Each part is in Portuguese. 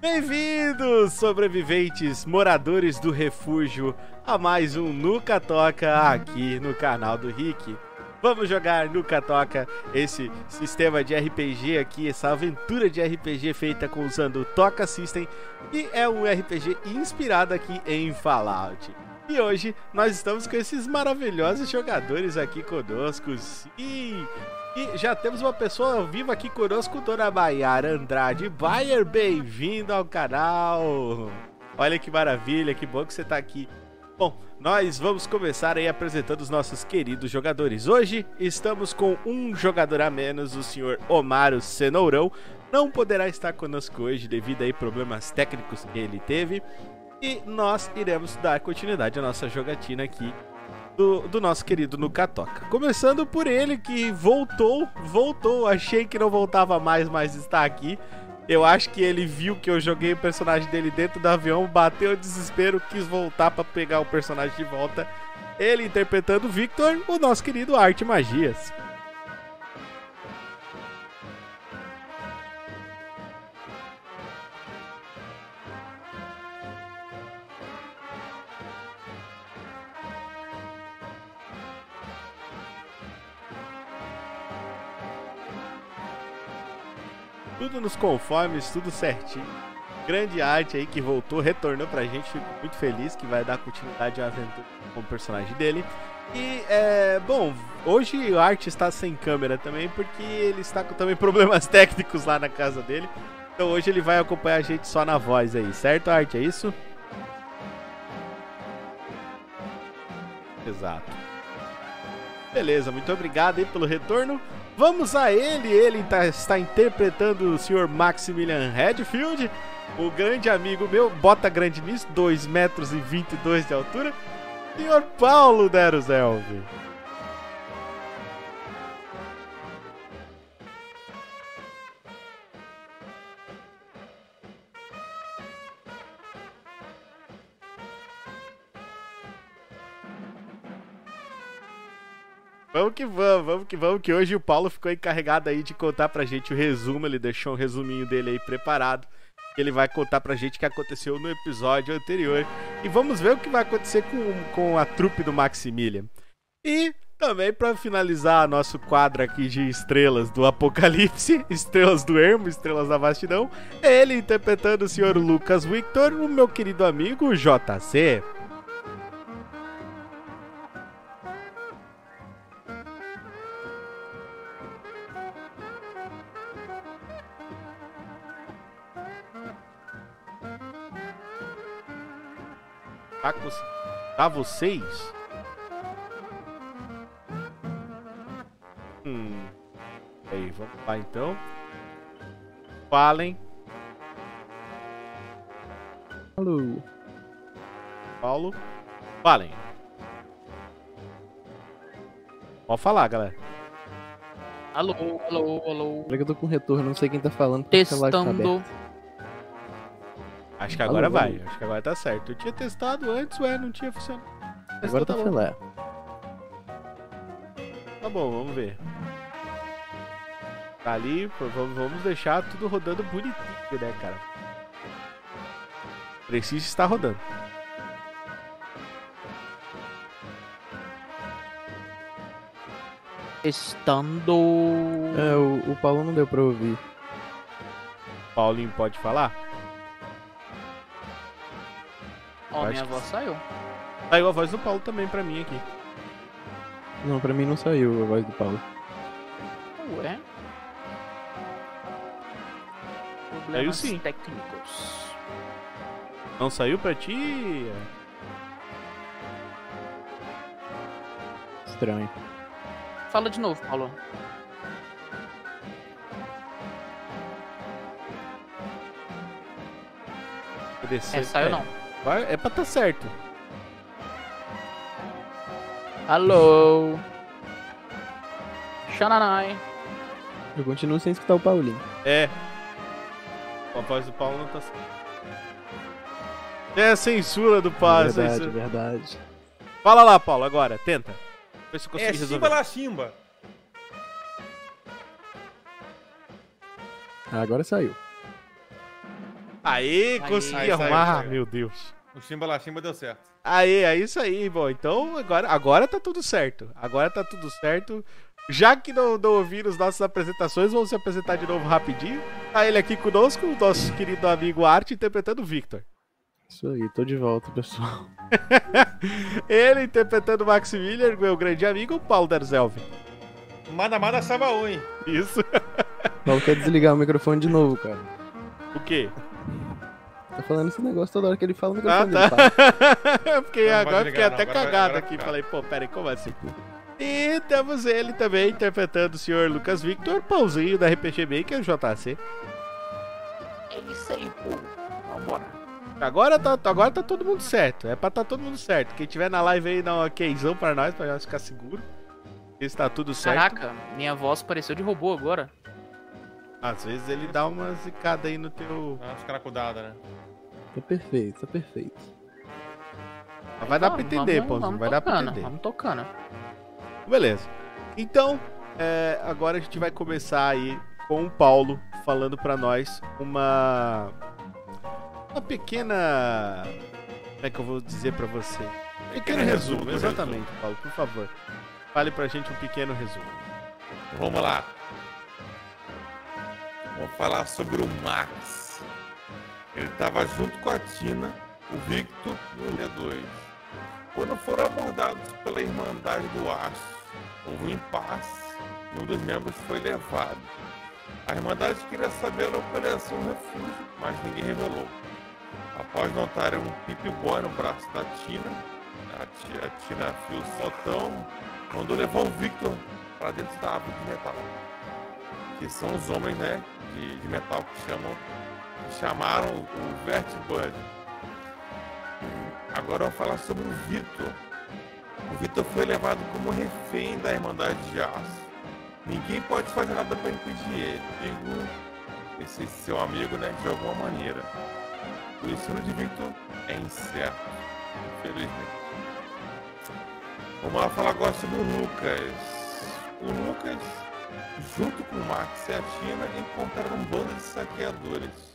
Bem-vindos, sobreviventes, moradores do refúgio, a mais um Nuca Toca aqui no canal do Rick. Vamos jogar Nuca Toca, esse sistema de RPG aqui, essa aventura de RPG feita com usando o Toca System, e é um RPG inspirado aqui em Fallout. E hoje nós estamos com esses maravilhosos jogadores aqui conosco. Sim, e já temos uma pessoa viva aqui conosco, Dona Baiara Andrade. Bayer, bem-vindo ao canal. Olha que maravilha, que bom que você está aqui. Bom, nós vamos começar aí apresentando os nossos queridos jogadores. Hoje estamos com um jogador a menos, o senhor Omaro Cenourão. Não poderá estar conosco hoje devido a problemas técnicos que ele teve. E nós iremos dar continuidade à nossa jogatina aqui do, do nosso querido Nukatoka. Começando por ele que voltou, voltou, achei que não voltava mais, mas está aqui. Eu acho que ele viu que eu joguei o personagem dele dentro do avião, bateu o desespero, quis voltar para pegar o personagem de volta. Ele interpretando Victor, o nosso querido Arte Magias. Tudo nos conformes, tudo certinho. Grande arte aí que voltou, retornou pra gente, fico muito feliz que vai dar continuidade à aventura com o personagem dele. E, é, bom, hoje o Art está sem câmera também, porque ele está com também problemas técnicos lá na casa dele. Então hoje ele vai acompanhar a gente só na voz aí, certo, Art? É isso? Exato. Beleza, muito obrigado aí pelo retorno. Vamos a ele, ele tá, está interpretando o Sr. Maximilian Redfield, o grande amigo meu, bota grande nisso, 2 metros e 22 de altura, Sr. Paulo Deruzelvi. Vamos que vamos, vamos que vamos, que hoje o Paulo ficou encarregado aí de contar pra gente o resumo, ele deixou um resuminho dele aí preparado. Ele vai contar pra gente o que aconteceu no episódio anterior. E vamos ver o que vai acontecer com, com a trupe do Maximilian. E também para finalizar nosso quadro aqui de estrelas do Apocalipse, estrelas do Ermo, estrelas da Vastidão, ele interpretando o senhor Lucas Victor, o meu querido amigo JC. Tá, tá vocês? Hum. Aí, vamos lá então. Falem. Alô. Paulo. Falem. Pode falar, galera. Alô, alô, alô. Eu tô com retorno, não sei quem tá falando. Tá Testando. Acho que agora Alô, vai. Acho que agora tá certo. Eu tinha testado antes, ué, não tinha funcionado. Agora tá, tá filé. Tá bom, vamos ver. Tá ali, vamos deixar tudo rodando bonitinho, né, cara? Precisa estar rodando. Estando. É, o, o Paulo não deu pra ouvir. Paulinho pode falar? Ó, minha voz saiu. Saiu a voz do Paulo também pra mim aqui. Não, pra mim não saiu a voz do Paulo. Ué? Problemas saiu sim. técnicos. Não saiu pra ti? Estranho. Fala de novo, Paulo. É, saiu é. não. Vai, é pra tá certo. Alô? Xananai. Eu continuo sem escutar o Paulinho. É. A voz do Paulo não tá certo. É a censura do Paulo. Verdade, censura. verdade. Fala lá, Paulo, agora. Tenta. Vê se é Simba lá, Simba. Agora saiu. Aê, Aê. consegui Aí, saiu, arrumar. saiu. Meu Deus. O Chimba lá, Chimba deu certo. Aê, é isso aí, bom. Então agora, agora tá tudo certo. Agora tá tudo certo. Já que não, não ouviram as nossas apresentações, vamos se apresentar de novo rapidinho. Tá ele aqui conosco, o nosso querido amigo Arte, interpretando o Victor. Isso aí, tô de volta, pessoal. Ele interpretando o Maximilian, meu grande amigo, o Paulo Derzelvi. Mada Mada Sabaú, hein? Isso. Paulo quer desligar o microfone de novo, cara. O quê? Tá falando esse negócio toda hora que ele fala o Ah, microfone dele, tá? Eu fiquei, Não, agora pode fiquei até agora- cagado agora aqui. fica. Falei, pô, peraí, como assim? E temos ele também interpretando o senhor Lucas Victor, pãozinho da RPG Maker JC. É isso aí, pô. Vambora. Agora tá, agora tá todo mundo certo. É pra tá todo mundo certo. Quem tiver na live aí, dá um okzão pra nós, pra nós ficar seguro. Está tudo certo. Caraca, minha voz pareceu de robô agora. Às vezes ele dá uma zicada aí no teu. Dá umas caracudadas, né? Tá perfeito, tá perfeito. Vai dar pra Vamos, entender, vamos Vai dar pra entender. Vamos tocando. Beleza. Então, é, agora a gente vai começar aí com o Paulo falando pra nós uma uma pequena como é que eu vou dizer pra você? Pequeno resumo, resumo, exatamente, Paulo, por favor. Fale pra gente um pequeno resumo. Vamos lá. Vamos falar sobre o Max. Ele estava junto com a Tina, o Victor e o D2. Quando foram abordados pela Irmandade do Aço, houve um impasse e um dos membros foi levado. A Irmandade queria saber a operação refúgio, mas ninguém revelou. Após notarem um pipi-boy no braço da Tina, a Tina, a Tina viu o soltão, mandou levar o Victor para dentro da árvore de metal. Que são os homens, né, de, de metal que chamam, chamaram o Vertibird. Agora eu vou falar sobre o Victor. O Victor foi levado como refém da Irmandade de Aço. Ninguém pode fazer nada para impedir ele, digo esse seu amigo, né, de alguma maneira. O destino de Victor é incerto, infelizmente. Vamos lá falar agora sobre o Lucas. O Lucas, junto com o Max e a Tina, encontraram um bando de saqueadores,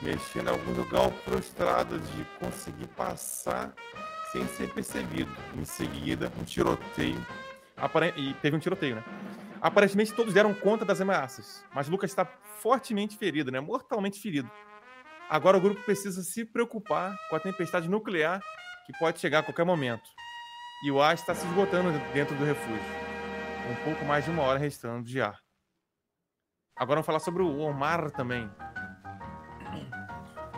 mexendo em algum lugar frustrado de conseguir passar sem ser percebido. Em seguida, um tiroteio. Apare- E teve um tiroteio, né? Aparentemente todos deram conta das ameaças, mas Lucas está fortemente ferido, né? Mortalmente ferido. Agora o grupo precisa se preocupar com a tempestade nuclear que pode chegar a qualquer momento. E o ar está se esgotando dentro do refúgio. Um pouco mais de uma hora restando de ar. Agora vamos falar sobre o Omar também.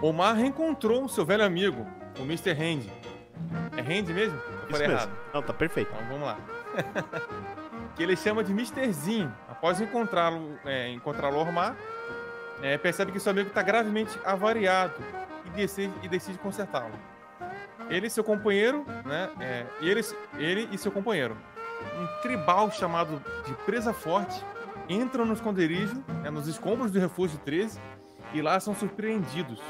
Omar reencontrou o seu velho amigo, o Mr. Hand. É Hand mesmo? Eu Isso falei mesmo. errado. Não, tá perfeito. Então vamos lá. que ele chama de Misterzinho. Após encontrá-lo, é, encontrá-lo Ormar, é, percebe que seu amigo está gravemente avariado e decide, e decide consertá-lo. Ele e seu companheiro, né? é, ele, ele e seu companheiro, um tribal chamado de Presa Forte, entram no esconderijo, né, nos escombros do Refúgio 13, e lá são surpreendidos.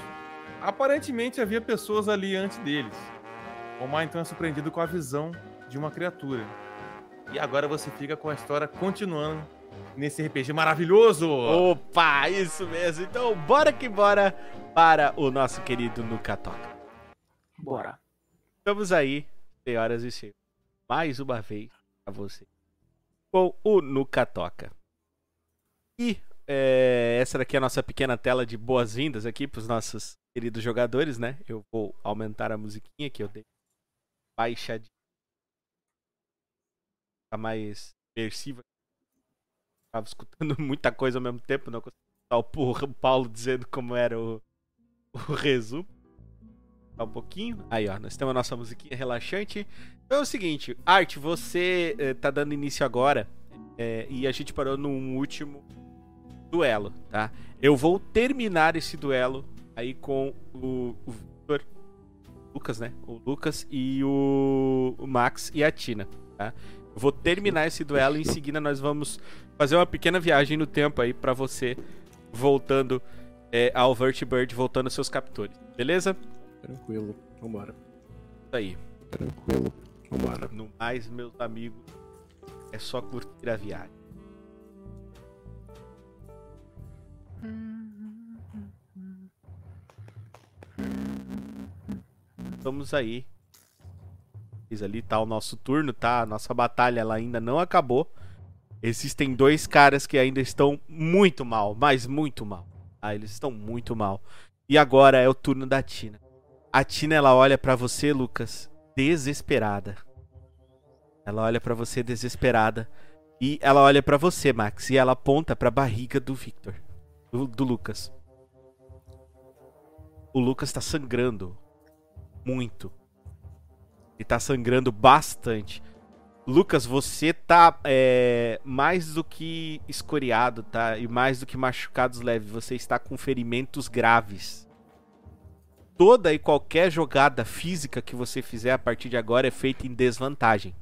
Aparentemente havia pessoas ali antes deles. Omar então é surpreendido com a visão de uma criatura. E agora você fica com a história continuando nesse RPG maravilhoso. Opa, isso mesmo. Então, bora que bora para o nosso querido Nuka Toca. Bora. Estamos aí, senhoras e senhores, mais uma vez a você com o Nuka Toca. E é, essa daqui é a nossa pequena tela de boas-vindas aqui para os nossos queridos jogadores, né? Eu vou aumentar a musiquinha que eu dei baixadinha. Tá mais imersiva. Tava escutando muita coisa ao mesmo tempo, não consegui escutar o Paulo dizendo como era o, o resumo. Só um pouquinho. Aí, ó, nós temos a nossa musiquinha relaxante. Então é o seguinte, Arte, você eh, tá dando início agora eh, e a gente parou num último duelo, tá? Eu vou terminar esse duelo aí com o, o Victor, Lucas, né? O Lucas e o, o Max e a Tina, tá? Eu vou terminar esse duelo e em seguida nós vamos fazer uma pequena viagem no tempo aí pra você voltando eh, ao Vertibird, voltando aos seus captores, beleza? Tranquilo, vambora. Isso aí. Tranquilo, vambora. No mais, meus amigos, é só curtir a viagem. Estamos aí. Fiz ali tá o nosso turno, tá? A nossa batalha ela ainda não acabou. Existem dois caras que ainda estão muito mal, mas muito mal. Ah, eles estão muito mal. E agora é o turno da Tina. A Tina ela olha pra você, Lucas, desesperada. Ela olha pra você desesperada e ela olha pra você, Max, e ela aponta pra barriga do Victor, do, do Lucas. O Lucas tá sangrando muito. Ele tá sangrando bastante. Lucas, você tá é, mais do que escoriado, tá? E mais do que machucados leves. Você está com ferimentos graves. Toda e qualquer jogada física que você fizer a partir de agora é feita em desvantagem.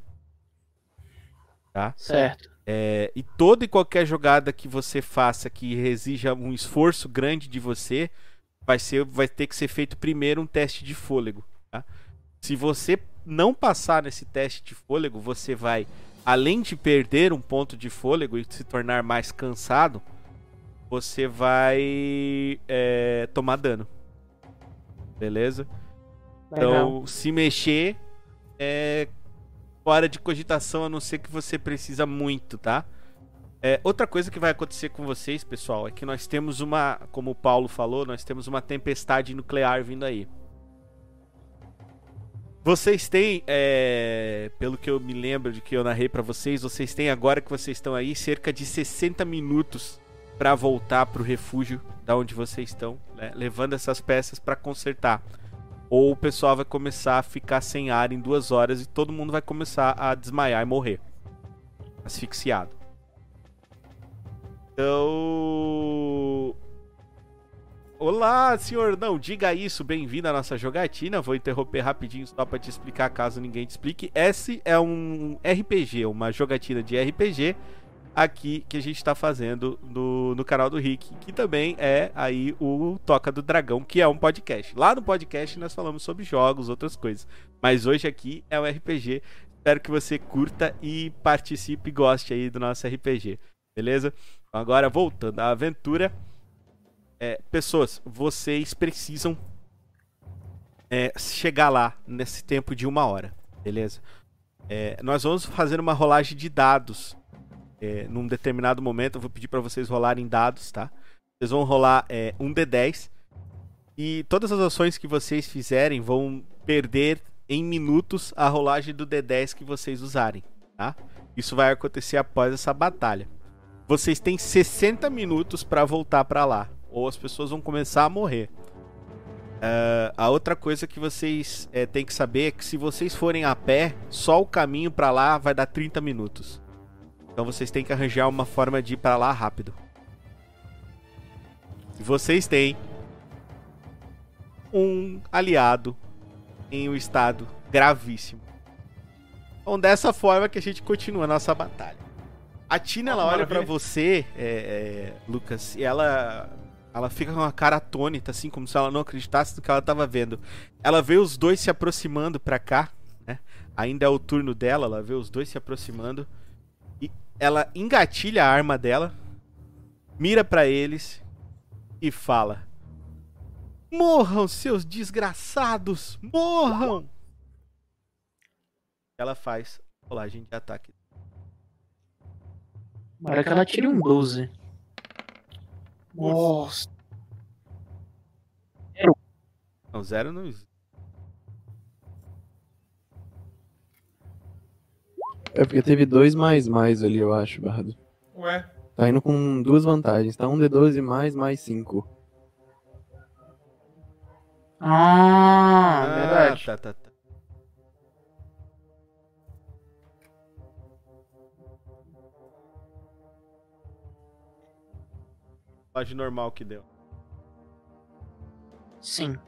Tá? Certo. É, e toda e qualquer jogada que você faça que exija um esforço grande de você, vai, ser, vai ter que ser feito primeiro um teste de fôlego. Se você não passar nesse teste de fôlego, você vai, além de perder um ponto de fôlego e se tornar mais cansado, você vai é, tomar dano. Beleza? Legal. Então, se mexer é fora de cogitação, a não ser que você precisa muito, tá? É, outra coisa que vai acontecer com vocês, pessoal, é que nós temos uma, como o Paulo falou, nós temos uma tempestade nuclear vindo aí. Vocês têm, é, pelo que eu me lembro de que eu narrei pra vocês, vocês têm agora que vocês estão aí cerca de 60 minutos pra voltar pro refúgio da onde vocês estão, né, levando essas peças pra consertar. Ou o pessoal vai começar a ficar sem ar em duas horas e todo mundo vai começar a desmaiar e morrer, asfixiado. Então, Olá, senhor. Não, diga isso. Bem-vindo à nossa jogatina. Vou interromper rapidinho só para te explicar, caso ninguém te explique. Esse é um RPG, uma jogatina de RPG aqui que a gente está fazendo no, no canal do Rick, que também é aí o Toca do Dragão, que é um podcast. Lá no podcast nós falamos sobre jogos, outras coisas. Mas hoje aqui é um RPG. Espero que você curta e participe e goste aí do nosso RPG. Beleza? Agora voltando à aventura. É, pessoas, vocês precisam é, chegar lá nesse tempo de uma hora, beleza? É, nós vamos fazer uma rolagem de dados é, num determinado momento. Eu vou pedir para vocês rolarem dados, tá? Vocês vão rolar é, um D10 e todas as ações que vocês fizerem vão perder em minutos a rolagem do D10 que vocês usarem, tá? Isso vai acontecer após essa batalha. Vocês têm 60 minutos para voltar para lá ou as pessoas vão começar a morrer. Uh, a outra coisa que vocês é, têm que saber é que se vocês forem a pé, só o caminho para lá vai dar 30 minutos. Então vocês têm que arranjar uma forma de ir para lá rápido. E vocês têm um aliado em um estado gravíssimo. Então dessa forma que a gente continua a nossa batalha. A Tina ela olha para você, é, é, Lucas, e ela ela fica com uma cara atônita, assim, como se ela não acreditasse no que ela tava vendo. Ela vê os dois se aproximando pra cá, né? Ainda é o turno dela, ela vê os dois se aproximando. E ela engatilha a arma dela, mira para eles e fala: Morram, seus desgraçados! Morram! Ela faz rolagem de ataque. Agora que ela tire um 12. Nossa. Não, zero não existe. É porque teve dois mais mais ali, eu acho, Bardo. Ué, Tá indo com duas vantagens. Tá um D12 mais mais 5. Ah, verdade. tá, tá, tá. Rolagem normal que deu. Sim.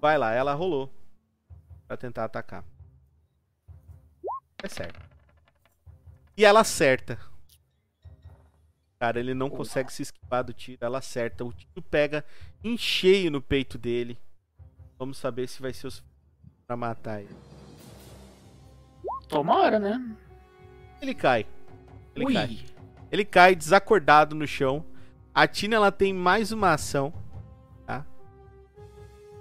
Vai lá, ela rolou. Pra tentar atacar. É certo. E ela acerta. Cara, ele não consegue se esquivar do tiro. Ela acerta. O tiro pega em cheio no peito dele. Vamos saber se vai ser o suficiente pra matar ele. Tomara, né? Ele cai. Ele Ui. cai. Ele cai desacordado no chão. A Tina ela tem mais uma ação, tá?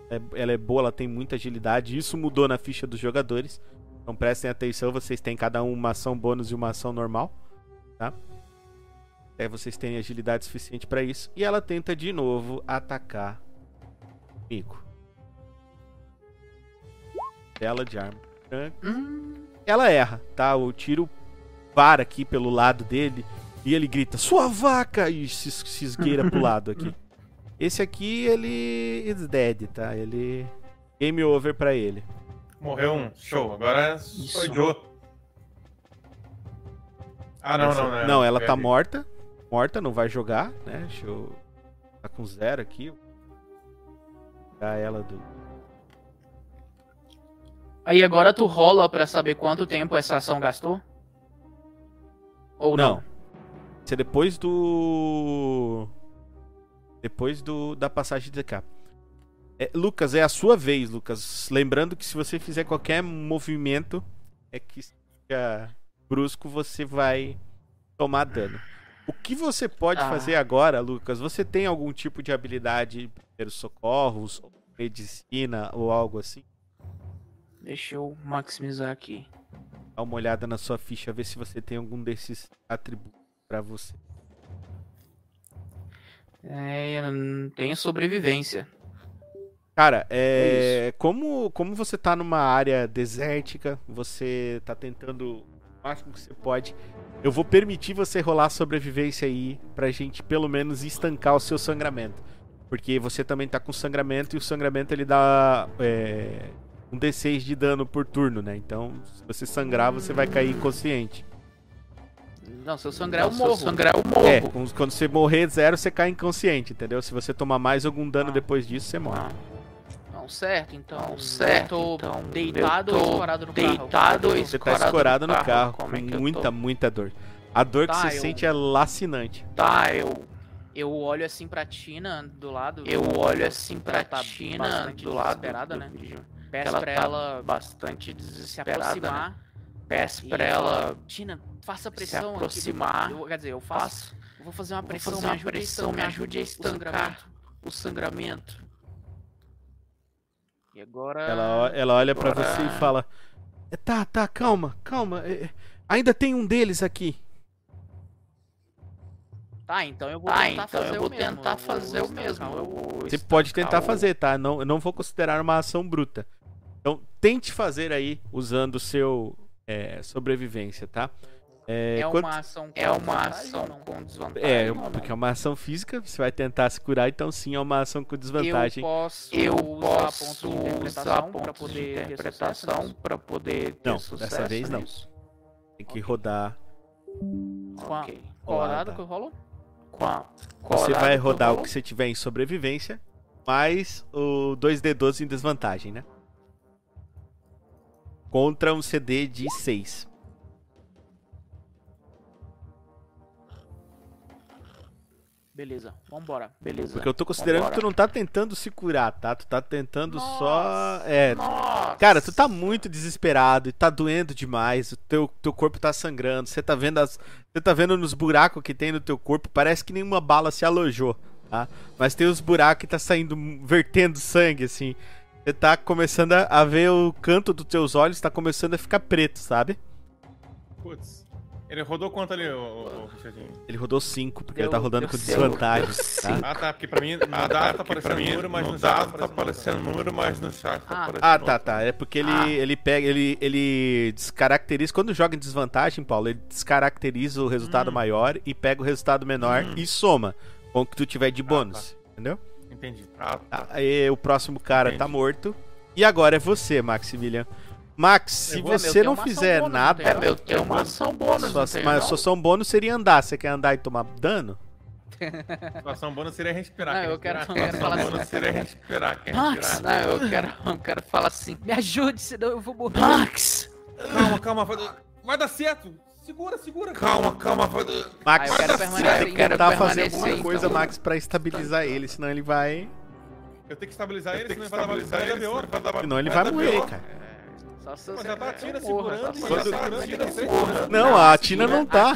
É- ela é boa, ela tem muita agilidade. Isso mudou na ficha dos jogadores. Então prestem atenção, vocês têm cada um uma ação bônus e uma ação normal, tá? É, vocês têm agilidade suficiente pra isso. E ela tenta de novo atacar o Mico. Tela de arma. Hum, Ela erra, tá? O tiro para aqui pelo lado dele e ele grita: Sua vaca! E se, se esgueira pro lado aqui. Esse aqui, ele is dead, tá? Ele. Game over pra ele. Morreu um. Show. Agora Isso. Joe. Ah, não, não, não. Não, ela tá morta. Morta, não vai jogar, né? Deixa eu. Tá com zero aqui. Tirar ela do. Aí agora tu rola pra saber quanto tempo essa ação gastou? Ou não? Não. Isso é depois do. Depois do da passagem de DK. É, Lucas, é a sua vez, Lucas. Lembrando que se você fizer qualquer movimento é que seja brusco, você vai tomar dano. O que você pode Ah. fazer agora, Lucas? Você tem algum tipo de habilidade em primeiros socorros, medicina ou algo assim? Deixa eu maximizar aqui. Dá uma olhada na sua ficha, ver se você tem algum desses atributos pra você. É, tenho sobrevivência. Cara, é, como, como você tá numa área desértica, você tá tentando máximo que você pode. Eu vou permitir você rolar sobrevivência aí pra gente pelo menos estancar o seu sangramento. Porque você também tá com sangramento e o sangramento ele dá é, um D6 de dano por turno, né? Então, se você sangrar, você vai cair inconsciente. Não, se eu sangrar, eu morro. se eu sangrar, eu morro. É, quando você morrer zero, você cai inconsciente, entendeu? Se você tomar mais algum dano Ah. depois disso, você morre. Não, certo, então. Certo, Eu tô então, deitado eu ou escorado no carro? deitado ou Você tá escorado no no carro, carro, com é que muita, tô? muita dor. A dor que Tá, você eu- sente é lacinante. Tá, eu, Eu olho assim pra Tina do lado. eu olho assim pra Ela tá Tina do lado desesperada, do né? Peço ela pra tá ela bastante se desesperada. aproximar. Né? Peço e pra ela Tina, faça se pressão. aqui. aproximar. Eu, quer dizer, eu faço. Faço, eu vou fazer uma vou pressão, fazer me uma ajude a pressão, me estancar ajude a o estancar sangramento. o sangramento. E agora. Ela, ela olha pra agora- você e fala: "É, Tá, tá, calma, calma. é, ainda tem um deles aqui. Tá, então eu vou Tá, tentar então fazer eu vou o mesmo. tentar eu vou fazer o mesmo. Eu Você pode tentar o- fazer, tá? Não, eu não vou considerar uma ação bruta. Então, tente fazer aí usando o seu é, sobrevivência, tá? É, É uma ação com É uma ação com desvantagem. É, porque é uma ação física, você vai tentar se curar, então sim, é uma ação com desvantagem. Eu posso Eu usar posso usar pontos de poder ter interpretação sucesso para poder ter Não, dessa vez não. nisso. Tem que rodar. Com a- Ok. Qual dado que eu rolo? Qual, Você vai rodar o que que você tiver em sobrevivência, mais o 2D12 em desvantagem, né? Contra um CD de 6. Beleza, vambora. Beleza. Porque eu tô considerando Vambora. que tu não tá tentando se curar, tá? Tu tá tentando só. Nossa, É. Nossa. Cara, tu tá muito desesperado e tá doendo demais. O teu, teu corpo tá sangrando. Você tá vendo as. Você tá vendo nos buracos que tem no teu corpo. Parece que nenhuma bala se alojou, tá? Mas tem os buracos que tá saindo, vertendo sangue, assim. Você tá começando a, a ver o canto dos teus olhos, tá começando a ficar preto, sabe? Putz. Ele rodou quanto ali, ô, Richardinho? Ele rodou 5, porque ele Deu- tá rodando com desvantagem, tá? Ah, tá, porque pra mim no Ah, dado tá, tá aparecendo mim, número, mas no chat tá aparecendo número, mas no chat tá Ah. aparecendo Ah, tá, tá. É porque ele, Ah. ele pega, ele, ele descaracteriza. Quando joga em desvantagem, Paulo, ele descaracteriza o resultado Hum. maior e pega o resultado menor Hum. e soma com o que tu tiver de Ah, bônus. Entendeu? Entendi. Ah, tá. Tá, Aí o próximo cara tá Entendi. morto. E agora é você, Maximilian. Max, se você não ação fizer bônus, nada. É, meu, tem uma ação bônus, Sua, mas a não? sua ação bônus seria andar. Você quer andar e tomar dano? Situação boa não seria respirar. Não, quer eu quero, eu quero falar assim. seria respirar, quer Max, respirar. Não, eu quero, eu quero falar assim. Me ajude, senão eu vou morrer. Max! Calma, calma, vai, vai dar certo. Segura, segura. Calma, calma. vai- Max, Ah, eu quero você permanecer, tem que tentar fazer alguma então. coisa, Max, pra estabilizar ele, senão ele vai. Eu tenho que estabilizar Eu ele, senão ele vai dar senão ele vai morrer, cara. Só se Mas você já tá a quer Tina que eu morra, segurando, tá a Tina Tina segurando. Não, a Tina não tá.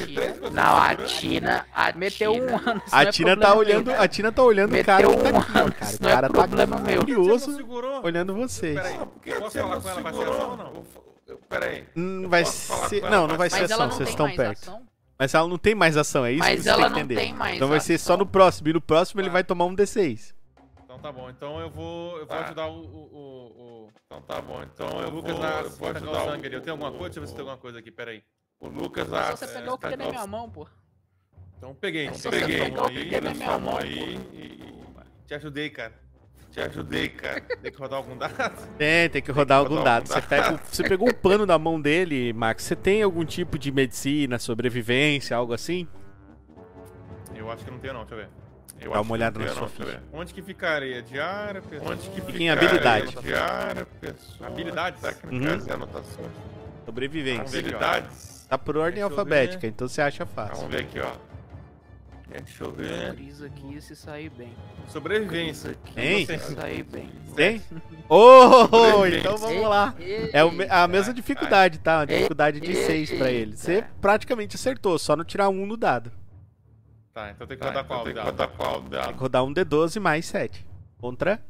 Não, a Tina. A meteu um ano. A é Tina tá olhando, a Tina tá olhando o cara que tá um ano, O é cara tá. Você curioso olhando vocês. Peraí, Porque posso você falar não com ela? Vai ser ação ou não? Peraí. Hum, vai ser, não, não vai ser ação, vocês estão perto. ação. Mas ela não tem mais ação, é isso que Mas você ela tem que não entender. tem mais Então vai ser só ação. no próximo, e no próximo ele Tá. vai tomar um D6. Então tá bom. Então eu vou, eu vou Tá. ajudar o, o, o- Então tá bom. Então o eu Lucas vou, a eu vou atacar ajudar o sangue ali. Eu tenho alguma coisa? Deixa eu ver se tem alguma coisa aqui, peraí. o Lucas Só a se você pegar o que tem na minha mão, pô. Então peguei. Então peguei, peguei. que aí, tem na minha mão, aí e Te ajudei, cara. te ajudei, cara. Tem que rodar algum dado? Tem, tem que rodar que algum rodar dado. algum Você, pega, você pegou um pano da mão dele, Max. Você tem algum tipo de medicina, sobrevivência, algo assim? Eu acho que não tenho não, deixa eu ver. Eu Dá uma olhada na sua tem, ficha. Onde que ficaria? Diária, ver. pessoa? Onde que Fica em habilidade. Diária, pessoa, Habilidades? Técnicas Uhum. e anotações. Sobrevivência. Habilidades. Tá por ordem alfabética, então você acha fácil. Vamos ver aqui, ó. Deixa eu ver. Brisa aqui se sair bem. Sobrevivência. se sair bem. Tem? Oh, então vamos lá. É a mesma dificuldade, tá? Uma dificuldade de 6 pra ele. Você praticamente acertou, só não tirar um no dado. Tá, então tem que Tá, rodar então qual? tem que dado? rodar qual Tem dado? que rodar um D12 mais 7. Contra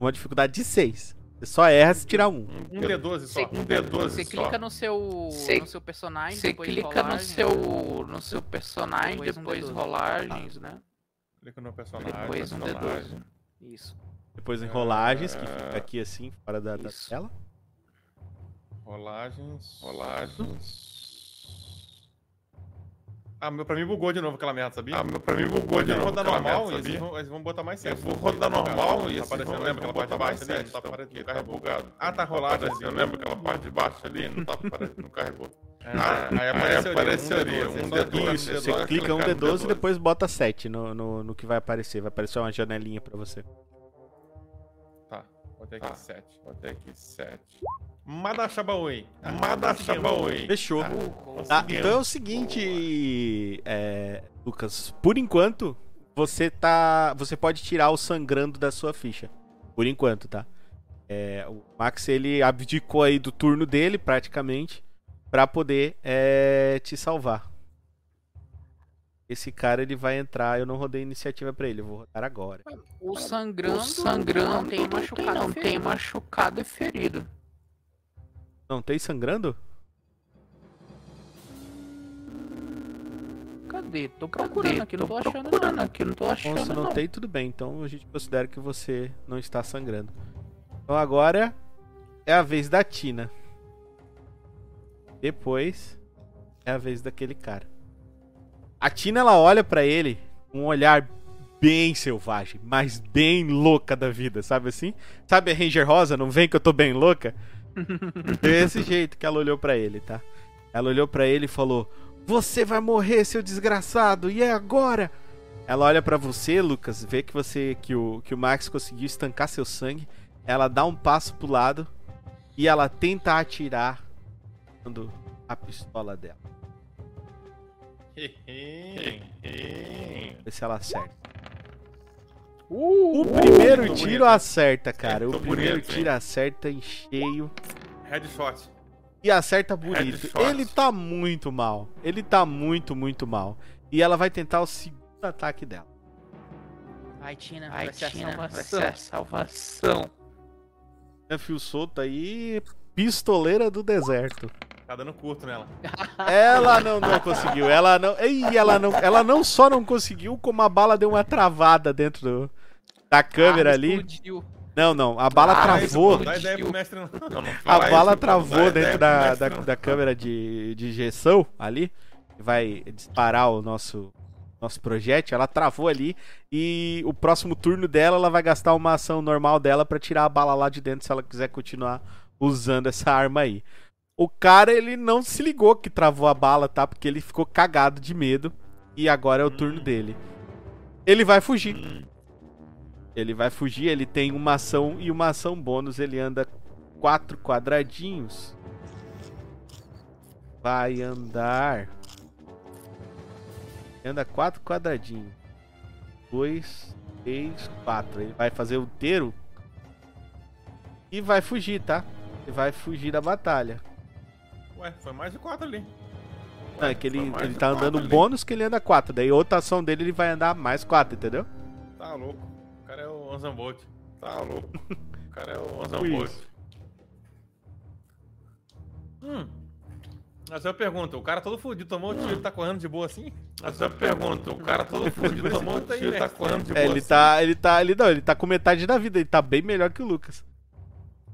uma dificuldade de 6. Você só erra se tirar um. Um D12 só. Um D12 Você só. clica no seu, Você- no seu personagem, Você depois clica no rolagem, seu, no seu personagem, Depois um depois D12. rolagens, né? Clica no personagem. Depois um personagem. D12. Isso. Depois em rolagens, que fica aqui assim, fora da, da tela. Rolagens. Rolagens. Ah, meu, pra mim bugou de novo aquela merda, sabia? Ah, meu, pra mim bugou de Eu vou novo. rodar normal merda, e vão, eles vão botar mais Eu certo. vou rodar normal e Tá aparecendo, lembra aquela parte de baixo ali? sete, Tá aparecendo, não tá carregou. bugado. Ah, tá Não rolado assim. Lembra aquela parte de baixo ali? Não tá aparecendo, não carregou. Ah, aí Aí apareceu, apareceu ali, um um D12. D12. Isso, você clica um no D12 e D12. depois bota 7 no, no, no que vai aparecer. Vai aparecer uma janelinha pra você. Tá, botei Tá. aqui 7. Botei aqui 7. Madachabaui. Madachabaui. Fechou. Ah, Tá, então é o seguinte, é, Lucas. Por enquanto, você tá. Você pode tirar o sangrando da sua ficha. Por enquanto, tá? É, o Max ele abdicou aí do turno dele, praticamente, pra poder é, te salvar. Esse cara ele vai entrar. Eu não rodei iniciativa pra ele, eu vou rodar agora. O sangrando, O sangrando não tem machucado, não ferido. tem machucado e ferido. Não tem sangrando? Cadê? Tô procurando aqui, não tô achando procurando não. aqui, não tô Bom, achando se não, não. tem, tudo bem. Então a gente considera que você não está sangrando. Então agora é a vez da Tina. Depois é a vez daquele cara. A Tina ela olha pra ele com um olhar bem selvagem, mas bem louca da vida, sabe assim? Sabe a Ranger Rosa? Não vem que eu tô bem louca? Desse jeito que ela olhou pra ele, tá? Ela olhou pra ele e falou: Você vai morrer, seu desgraçado, e é agora? Ela olha pra você, Lucas, vê que você que o que o Max conseguiu estancar seu sangue. Ela dá um passo pro lado e ela tenta atirar usando a pistola dela. Vê se ela acerta. Uh, O primeiro muito tiro bonito. acerta, cara. O primeiro bonito, hein? tiro acerta em cheio. Headshot. E acerta bonito. Headshot. Ele tá muito mal. Ele tá muito, muito mal. E ela vai tentar o segundo ataque dela. Ai, Tina, Ai, vai ser Tina, vai salvação. ser a salvação. É fio solto aí. Pistoleira do deserto. Tá dando curto nela. Ela não, não conseguiu. Ela não. Ih, ela não. Ela não só não conseguiu, como a bala deu uma travada dentro do- da câmera Ah, ali. explodiu. Não, não. A bala Ah, travou. Não ideia pro mestre não. Não, não A bala isso, travou dentro da, da, mestre, não. da câmera de, de injeção ali. que Vai disparar o nosso, nosso projétil. Ela travou ali. E o próximo turno dela, ela vai gastar uma ação normal dela pra tirar a bala lá de dentro se ela quiser continuar usando essa arma aí. O cara, ele não se ligou que travou a bala, tá? Porque ele ficou cagado de medo. E agora é o turno dele. Ele vai fugir. Ele vai fugir, ele tem uma ação e uma ação bônus. Ele anda quatro quadradinhos. Vai andar. Anda quatro quadradinhos. Dois, três, quatro. Ele vai fazer o inteiro. E vai fugir, tá? Ele vai fugir da batalha. Ué, foi mais de quatro ali. Não, é que ele, ele tá quatro andando ali. bônus que ele anda 4. Daí outra ação dele ele vai andar mais 4, entendeu? Tá louco. O é o Anzambolt. Tá louco. O cara é o isso. Hum. Mas eu pergunto, o cara todo fudido, tomou o tiro, tá correndo de boa assim? Essa pergunta, o cara todo fudido tomou um aí, tiro, tá correndo de É, boa ele assim. tá. Ele tá. Ele não, ele tá com metade da vida, ele tá bem melhor que o Lucas.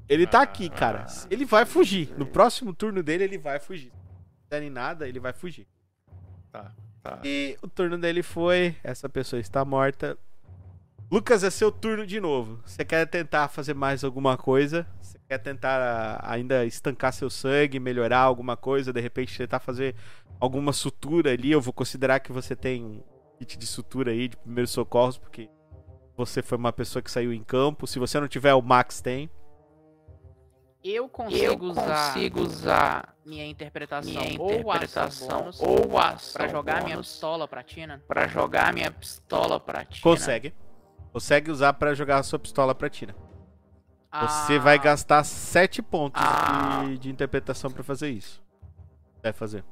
Ele tá aqui, cara. Ele vai fugir. No próximo turno dele, ele vai fugir. Se não der em nada, ele vai fugir. Tá. Tá. E o turno dele foi. Essa pessoa está morta. Lucas, é seu turno de novo. Você quer tentar fazer mais alguma coisa? Você quer tentar ah, ainda estancar seu sangue, melhorar alguma coisa? De repente tentar fazer alguma sutura ali? Eu vou considerar que você tem um kit de sutura aí, de primeiros socorros, porque você foi uma pessoa que saiu em campo. Se você não tiver, o Max tem. Eu consigo, usar, usar minha interpretação, minha ou interpretação ação ou ação pra jogar minha pistola pra Tina. pra jogar minha pistola pra ti. Consegue. Consegue usar pra jogar a sua pistola pra Tina. Você Ah, vai gastar 7 pontos Ah. de, de interpretação pra fazer isso. Vai fazer.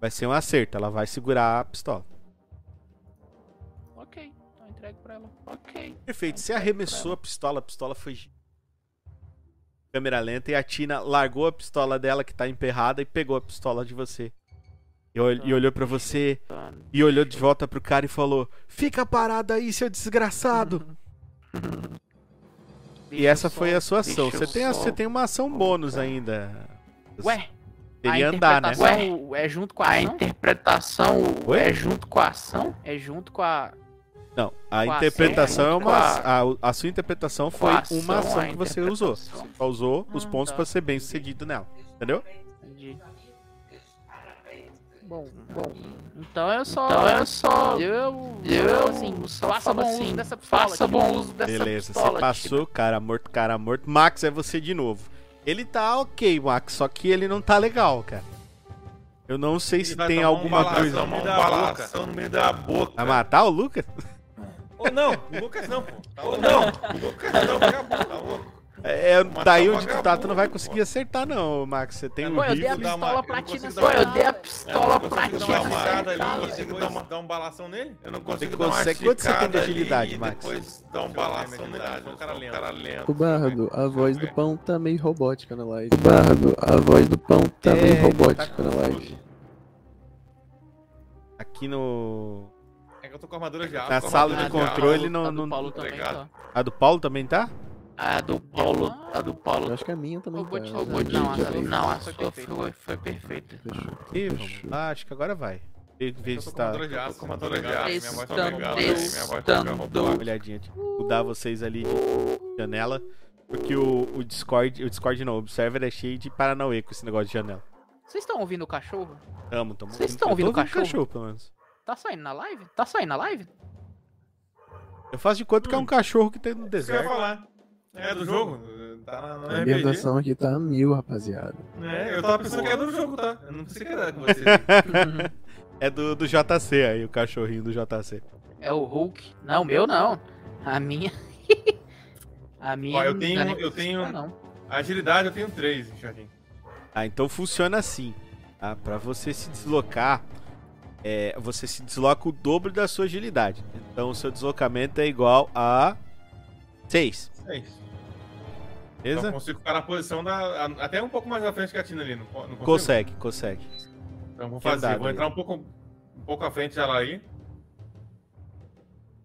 Vai ser um acerto, ela vai segurar a pistola. Ok, então entregue pra ela. Ok. Perfeito. Você arremessou a pistola, a pistola foi. Câmera lenta e a Tina largou a pistola dela que tá emperrada e pegou a pistola de você. E, ol- e olhou pra você e olhou de volta pro cara e falou: Fica parado aí, seu desgraçado. e essa foi a sua ação. Você tem, a- você tem uma ação bônus ainda. Ué, Seria a andar, né? interpretação é junto com a A ação? interpretação Oi? é junto com a ação? É junto com a... Não, a Com a interpretação é ação, uma. com A, a sua interpretação foi a ação, uma ação a que você usou. Só usou os Ah, pontos tá. pra ser bem sucedido nela. Entendeu? Entendi. Bom, bom. Então eu só... Então é só. Eu, Eu assim, só faça bom assim, uso dessa pistola. Faça tipo, bom uso dessa Beleza, pistola. você passou, cara morto, cara morto. Max, é você de novo. Ele tá ok, Max, só que ele não tá legal, cara. Eu não sei se vai tem tomar um alguma balaço, coisa. no Toma meio um balação no meio da boca. Vai matar o Lucas? Ô, não, o Lucas não, pô. Tá Ou não, o Lucas não, vagabundo, tá louco. É, Matar daí o onde tu tá, tu não vai pô. conseguir acertar, não, Max. Você tem um Pô, eu dei a pistola não dar Pô, eu dei a pistola não Tá, eu consigo depois dar uma- dar um balação nele? Eu não consigo dar uma consegue- quanto você tem de agilidade, Max? depois dar um balação nele. um cara lento. O Bardo, a voz do É. pão tá meio robótica na live. O Bardo, a voz do pão tá É, meio tá robótica na live. Aqui no. É que eu tô com armadura de aço. Na sala de armadura controle A não. do não... Paulo também tá. A do Paulo também tá? A do Paulo. A do Eu Paulo. acho que a minha também Eu vou tá. Eu vou não, a Não, a Foi sua perfeito. foi, foi perfeita. Fechou. Fechou. lá, acho que agora vai. Vê, Eu se tô com tá. tá Testando, tá testando. Uma olhadinha, tipo, mudar vocês ali de janela. Porque o, o Discord. O Discord não, o server é cheio de Paranauê com esse negócio de janela. Vocês estão ouvindo o cachorro? Amo, tamo Vocês estão eu tô ouvindo o cachorro? cachorro, pelo menos. Tá saindo na live? Tá saindo na live? Eu faço de conta que é um cachorro que tem no que eu ia deserto. falar. É do jogo. Tá na, na a ambientação aqui tá mil, rapaziada. É, eu tava pensando que era do jogo, tá? Eu não pensei que era com você. é do, do JC aí, o cachorrinho do JC. É o Hulk. Não, o meu não. A minha. a minha. Ó, eu tenho. Não eu tenho. Não. Agilidade eu tenho 3, Jorginho. Ah, então funciona assim. Ah, Pra você se deslocar. É, você se desloca o dobro da sua agilidade. Então o seu deslocamento é igual a 6. 6. Então, Beleza? Então consigo ficar na posição da. Até um pouco mais na frente que a Tina ali. Não, não consegue, consegue. Então vou fazer. Vou entrar um pouco, um pouco à frente dela aí.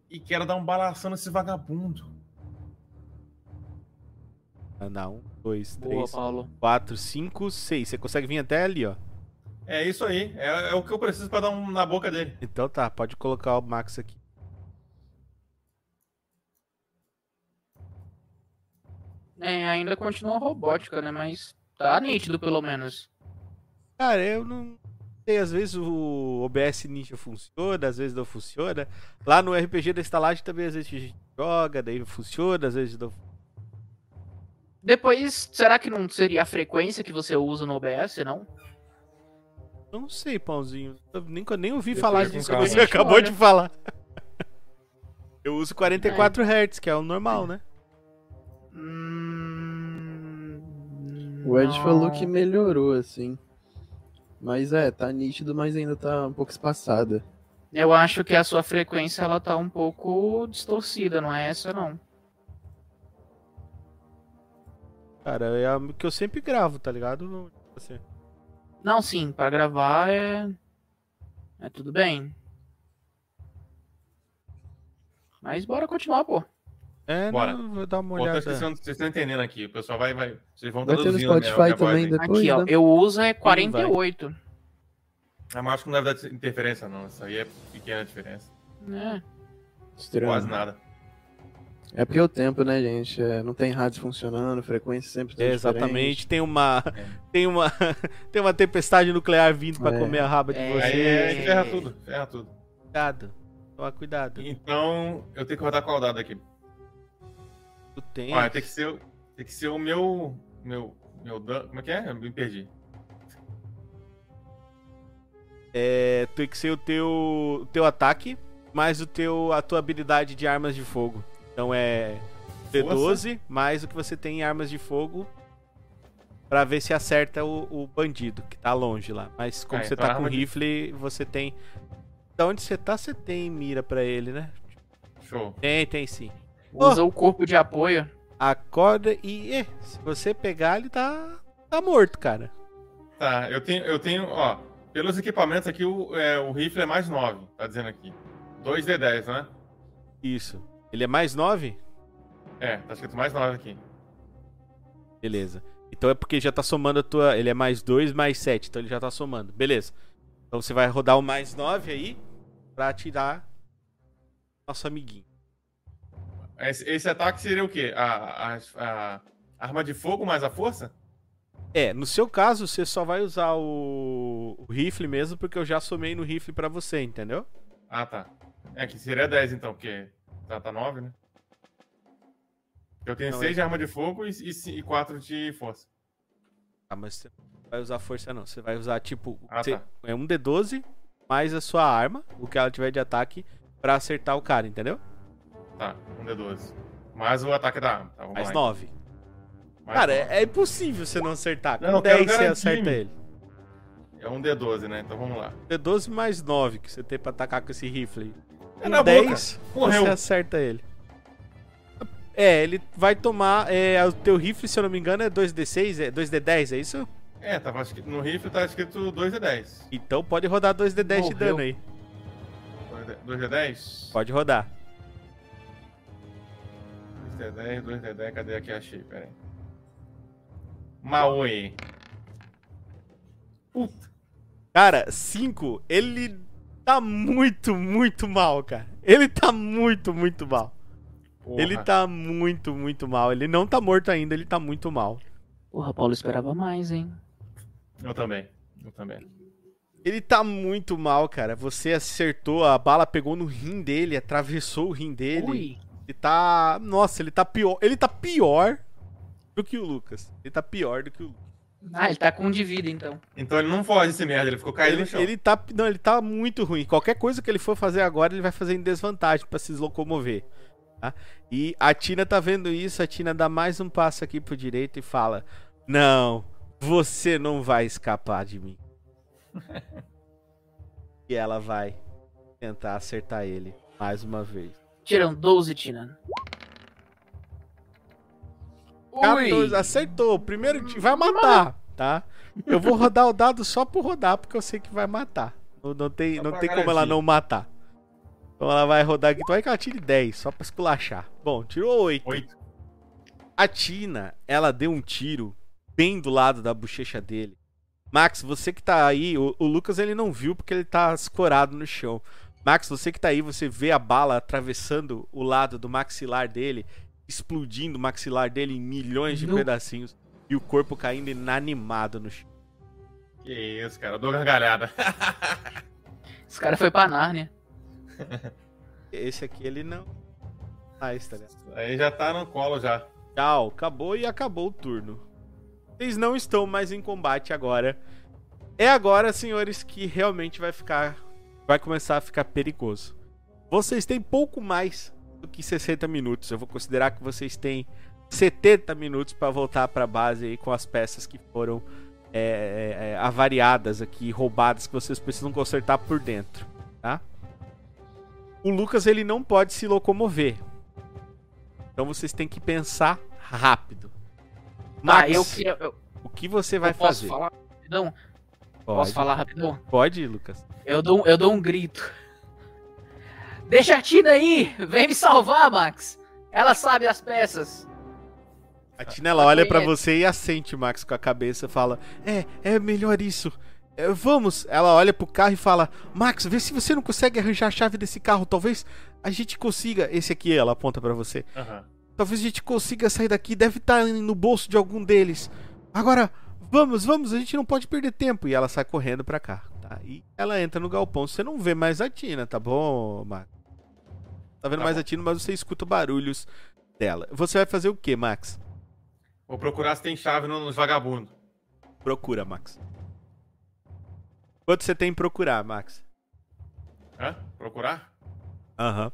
E quero dar um balação nesse vagabundo. Ah, Andar um, dois, três, Boa, quatro, cinco, seis. Você consegue vir até ali, ó. É isso aí. É, é o que eu preciso pra dar um na boca dele. Então tá, pode colocar o Max aqui. É, ainda continua robótica, né? Mas tá nítido, pelo menos. Cara, eu não sei, às vezes o OBS Ninja funciona, às vezes não funciona. Lá no RPG da estalagem também às vezes a gente joga, daí funciona, às vezes não. Depois, será que não seria a frequência que você usa no OBS, não? Não sei, pãozinho. Eu nem, nem ouvi Eu falar disso que você acabou Olha. de falar. Eu uso 44 Hz, que é o normal, né? Hum... O Ed Não. falou que melhorou, assim. Mas é, tá nítido, mas ainda tá um pouco espaçada. Eu acho que a sua frequência ela tá um pouco distorcida, não é essa não. Cara, é a que eu sempre gravo, tá ligado? Não, tipo assim. Não, sim, pra gravar é. É tudo bem. Mas bora continuar, pô. É, Bora. não, vou dar uma olhada. vocês estão- vocês estão entendendo aqui. O pessoal vai. vai vocês vão Vai ter no traduzindo a minha- a Spotify minha voz também depois, Aqui, ó, né? eu uso é 48. Ah, mas acho que não deve dar interferência, não. Isso aí é pequena diferença. né? Estranho. Quase nada. É porque é o tempo, né, gente? É, não tem rádio funcionando, frequência sempre É, exatamente. Tem uma, É. tem uma, tem uma tempestade nuclear vindo pra É. comer a raba de É. você. Aí é, ferra tudo, ferra tudo. Cuidado. Toma cuidado. Então, eu tenho que rodar qual dado aqui? Tu tem. Olha, tem que ser, o- tem que ser o meu. Meu. Meu dan... Como é que é? Eu me perdi. É, tem que ser o teu, o teu ataque, mais o teu, a tua habilidade de armas de fogo. Então é D12 mais o que você tem em armas de fogo pra ver se acerta o, o bandido que tá longe lá. Mas como Ah, você então tá com arma de- rifle, você tem. Da onde você tá, você tem mira pra ele, né? Show. Tem, tem sim. Usa o corpo de apoio. Acorda e. eh, se você pegar, ele tá. tá morto, cara. Tá, eu tenho, eu tenho, ó. Pelos equipamentos aqui, o, é, o rifle é mais 9, tá dizendo aqui. 2D10, né? Isso. Ele é mais 9? É, tá escrito mais 9 aqui. Beleza. Então é porque já tá somando a tua. Ele é mais 2, mais 7. Então ele já tá somando. Beleza. Então você vai rodar o mais 9 aí pra atirar nosso amiguinho. Esse, esse ataque seria o quê? A, a, a arma de fogo mais a força? É, no seu caso, você só vai usar o, o rifle mesmo, porque eu já somei no rifle pra você, entendeu? Ah, tá. É, que seria 10 então, porque tá, tá 9, né? Eu tenho Não, 6 é- de arma de fogo e, e, 4 de força. Ah, mas você não vai usar força não. Você vai usar tipo. Ah, tá. É um D12 mais a sua arma, o que ela tiver de ataque, pra acertar o cara, entendeu? Tá, um D12. Mais o ataque da arma. Tá, vamos Mais lá. 9. Mais Cara, nove. é, é impossível você não acertar. Com Não, eu quero 10 você acerta ele. É um D12, né? Então vamos lá. D12 mais 9 que você tem pra atacar com esse rifle. aí. É na 10, boca. Você acerta ele. É, ele vai tomar. É, o teu rifle, se eu não me engano, é 2D6, é 2D10, é isso? É, tava escrito, no rifle tá escrito 2D10. Então pode rodar 2D10 de dano aí. 2D10? Pode rodar. 2D10, 2D10, cadê aqui? Achei, pera aí. Maui. Puta. Cara, 5, ele tá muito, muito mal, cara. Ele tá muito, muito mal. Porra. Ele tá muito, muito mal. Ele não tá morto ainda, ele tá muito mal. Porra, Paulo esperava mais, hein? Eu também. Eu também. Ele tá muito mal, cara. Você acertou, a bala pegou no rim dele, atravessou o rim dele. Ui. Ele tá. Nossa, ele tá pior. Ele tá pior do que o Lucas. Ele tá pior do que o Lucas. Ah, ele tá com um de vida, então. Então ele não foge desse merda, ele ficou caído Ele, no chão. ele tá. Não, ele tá muito ruim. Qualquer coisa que ele for fazer agora, ele vai fazer em desvantagem pra se locomover. tá? E a Tina tá vendo isso, a Tina dá mais um passo aqui pro direito e fala: Não, você não vai escapar de mim. e ela vai tentar acertar ele mais uma vez. Tiram 12, Tina. 14, acertou. Primeiro vai matar, tá? Eu vou rodar o dado só por rodar, porque eu sei que vai matar. Não, não tem, Só não tem como ela não matar. Então ela vai rodar aqui. Então vai que ela tire 10, só pra esculachar. Bom, tirou 8. 8. A Tina, ela deu um tiro bem do lado da bochecha dele. Max, você que tá aí, o, o Lucas ele não viu porque ele tá escorado no chão. Max, você que tá aí, você vê a bala atravessando o lado do maxilar dele, explodindo o maxilar dele em milhões de pedacinhos e o corpo caindo inanimado no chão. Que isso, cara. Eu dou gargalhada. Esse cara foi pra Nárnia. Esse aqui ele não. Ah, esse tá ligado? Aí já tá no colo já. Tchau, acabou e acabou o turno. Vocês não estão mais em combate agora. É agora, senhores, que realmente vai ficar. Vai começar a ficar perigoso. Vocês têm pouco mais do que 60 minutos. Eu vou considerar que vocês têm 70 minutos pra voltar pra base aí com as peças que foram é, é, é, avariadas aqui, roubadas, que vocês precisam consertar por dentro, tá? O Lucas, ele não pode se locomover. Então vocês têm que pensar rápido. Tá, Max, eu queria. Eu, o que você vai eu posso fazer? falar rapidão? Pode. Posso falar rapidão? Pode, Lucas. Eu dou, eu dou um grito. Deixa a Tina aí! Vem me salvar, Max! Ela sabe as peças. A Tina ela olha pra É. você e assente, Max, com a cabeça, fala: "É, é melhor isso. É, vamos." Ela olha pro carro e fala: "Max, vê se você não consegue arranjar a chave desse carro. Talvez a gente consiga esse aqui." Ela aponta pra você. Aham. Talvez a gente consiga sair daqui. Deve estar no bolso de algum deles. Agora, vamos, vamos. A gente não pode perder tempo. E ela sai correndo pra cá. Tá? E ela entra no galpão. Você não vê mais a Tina, tá bom, Max? Tá vendo Tá mais bom. a Tina, mas você escuta barulhos dela. Você vai fazer o que, Max? Vou procurar se tem chave no- nos vagabundos. Procura, Max. Quanto você tem em procurar, Max? Hã? Procurar? Aham.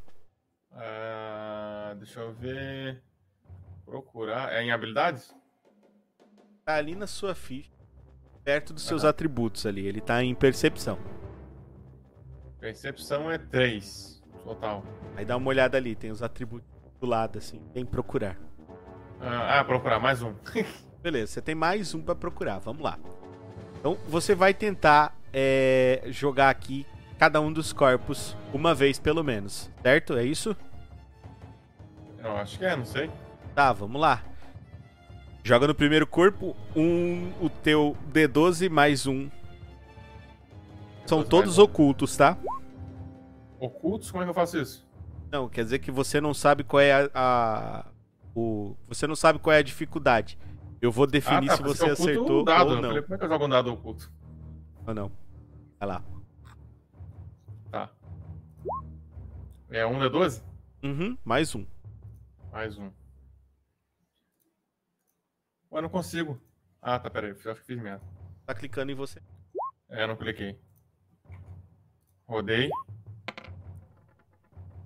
Ah, deixa eu ver. Procurar. É em habilidades? Tá ali na sua ficha. Perto dos seus Aham. atributos ali. Ele tá em percepção. Percepção é 3. Total. Aí dá uma olhada ali. Tem os atributos do lado, assim. Tem procurar. Ah, ah, procurar mais um. Beleza, você tem mais um pra procurar. Vamos lá. Então você vai tentar é, jogar aqui cada um dos corpos uma vez pelo menos. Certo? É isso? Eu acho que é, não sei. Tá, vamos lá. Joga no primeiro corpo um o teu D12 mais um. São todos ocultos, tá? Ocultos? Como é que eu faço isso? Não, quer dizer que você não sabe qual é a, a- o você não sabe qual é a dificuldade. Eu vou definir se porque você oculto acertou um dado. ou Eu não. falei, como é que eu jogo um dado oculto? Ou não. Vai lá. Tá. É um de 12? Uhum, mais um. Mais um. Ué, não consigo. Ah, tá, peraí. Eu acho que fiz merda. Tá clicando em você. É, não cliquei. Rodei.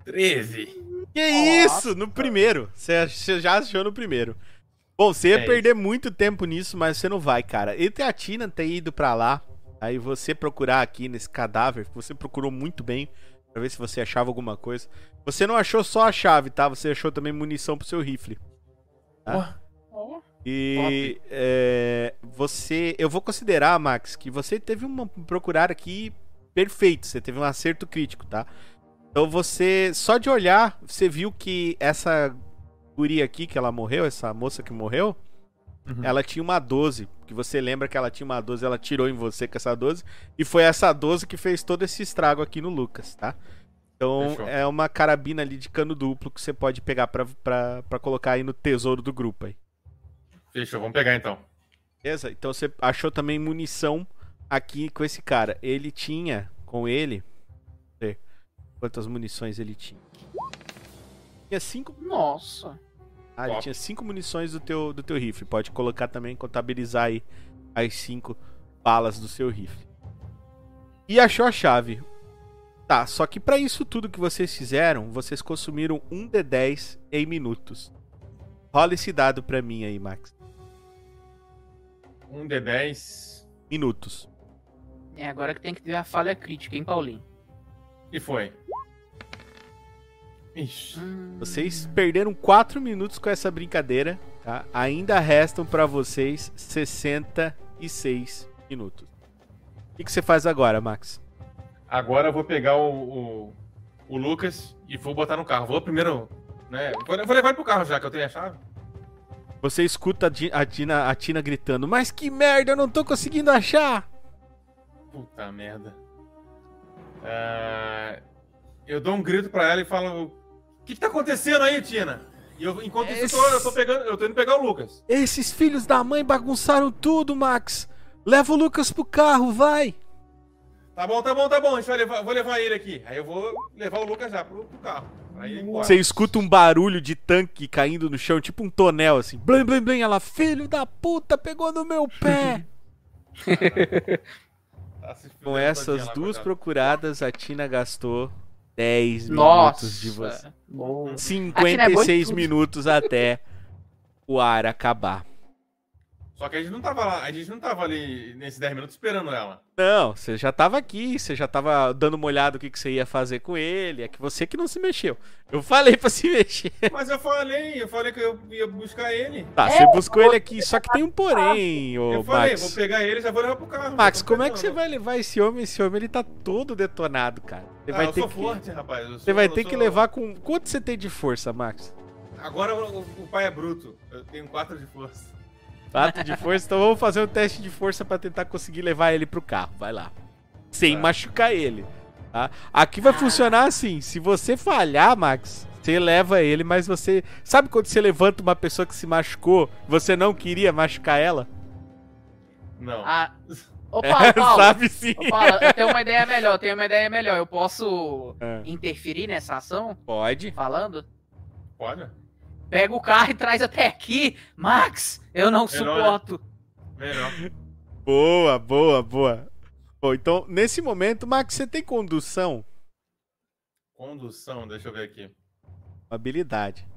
13. Que isso? No primeiro. Você já achou no primeiro. Bom, você ia É perder muito tempo nisso, mas você não vai, cara. Entre a Tina ter ido pra lá, aí você procurar aqui nesse cadáver, que você procurou muito bem, pra ver se você achava alguma coisa. Você não achou só a chave, tá? Você achou também munição pro seu rifle. Tá? Ó, E é, você. Eu vou considerar, Max, que você teve um procurar aqui perfeito. Você teve um acerto crítico, tá? Então você. Só de olhar, você viu que essa guria aqui, que ela morreu, essa moça que morreu, Uhum. ela tinha uma 12. Que você lembra que ela tinha uma 12, ela tirou em você com essa 12. E foi essa 12 que fez todo esse estrago aqui no Lucas, tá? Então Fechou. é uma carabina ali de cano duplo que você pode pegar pra, pra, pra colocar aí no tesouro do grupo aí. Fechou, vamos pegar então. Beleza? Então você achou também munição aqui com esse cara. Ele tinha com ele. Deixa eu ver quantas munições ele tinha. Tinha cinco. Nossa. Ah, ele Top. tinha cinco munições do teu, do teu rifle. Pode colocar também, contabilizar aí as cinco balas do seu rifle. E achou a chave. Tá, só que pra isso tudo que vocês fizeram, vocês consumiram um D10 em minutos. Rola esse dado pra mim aí, Max. Um D10. Minutos. É agora que tem que ter a falha crítica, hein, Paulinho? E foi. Ixi. Hum, Vocês perderam 4 minutos com essa brincadeira, tá? Ainda restam pra vocês 66 minutos. O que, que você faz agora, Max? Agora eu vou pegar o, o, o Lucas e vou botar no carro. Vou primeiro. Né? Vou, vou levar ele pro carro já, que eu tenho a chave. Você escuta a, Tina, a Tina gritando: Mas que merda, eu não tô conseguindo achar! Puta merda. Ah, eu dou um grito pra ela e falo: O que, que tá acontecendo aí, Tina? E eu, enquanto isso, eu tô, eu tô pegando, eu tô indo pegar o Lucas. Esses filhos da mãe bagunçaram tudo, Max! Leva o Lucas pro carro, vai! Tá bom, tá bom, tá bom. A gente vai levar, vou levar ele aqui. Aí eu vou levar o Lucas já pro, pro carro. Você escuta um barulho de tanque caindo no chão, tipo um tonel assim. Blim, blim, blim. Ela, filho da puta, pegou no meu pé! Com essas duas procuradas, a Tina gastou 10 Nossa. minutos de você. Bom. 56 tudo. minutos até o ar acabar. Só que a gente não tava lá, a gente não tava ali nesses 10 minutos esperando ela. Não, você já tava aqui, você já tava dando uma olhada no que, que você ia fazer com ele. É que você que não se mexeu. Eu falei pra se mexer. Mas eu falei, eu falei que eu ia buscar ele. Tá, você buscou ele aqui, só que tem um porém, ô eu falei, Max. vou pegar ele e já vou levar pro carro. Max, como é que você vai levar esse homem? Esse homem ele tá todo detonado, cara. Você Ah, vai eu ter sou que forte, rapaz. eu Você sou- vai ter que sou- levar com quanto você tem de força, Max? Agora o, o pai é bruto. Eu tenho 4 de força. Quatro de força, então vamos fazer um teste de força pra tentar conseguir levar ele pro carro. Vai lá. Sem Tá. machucar ele. Tá? Aqui vai funcionar assim: se você falhar, Max, você leva ele, mas você. Sabe quando você levanta uma pessoa que se machucou, você não queria machucar ela? Não. Ah. Ô, Paulo, Paulo. Sabe sim. Ô, Paulo, eu tenho uma ideia melhor, eu tenho uma ideia melhor. Eu posso É. interferir nessa ação? Pode. Falando? Pode? Pega o carro e traz até aqui. Max, eu não Melhor, suporto. Melhor. Boa, boa, boa. Bom, então, nesse momento, Max, você tem condução? Condução, deixa eu ver aqui. Habilidade.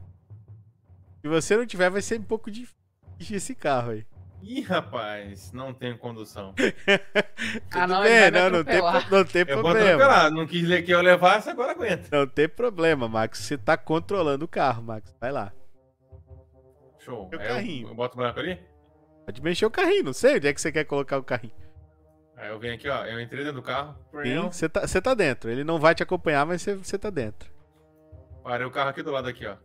Se você não tiver, vai ser um pouco difícil esse carro aí. Ih, rapaz, não tenho condução. Ah, não, Tudo ele vai bem, me não, não tem, não tem Eu problema. Não quis ler que eu levasse, agora aguenta. Não tem problema, Max. Você tá controlando o carro, Max. Vai lá. Show. Meu Aí carrinho. Eu, eu boto o branco ali? Pode mexer o carrinho, não sei onde é que você quer colocar o carrinho. Aí eu venho aqui, ó. Eu entrei dentro do carro. Sim, você tá, você tá dentro. Ele não vai te acompanhar, mas você, você tá dentro. Parei o carro aqui do lado aqui, ó.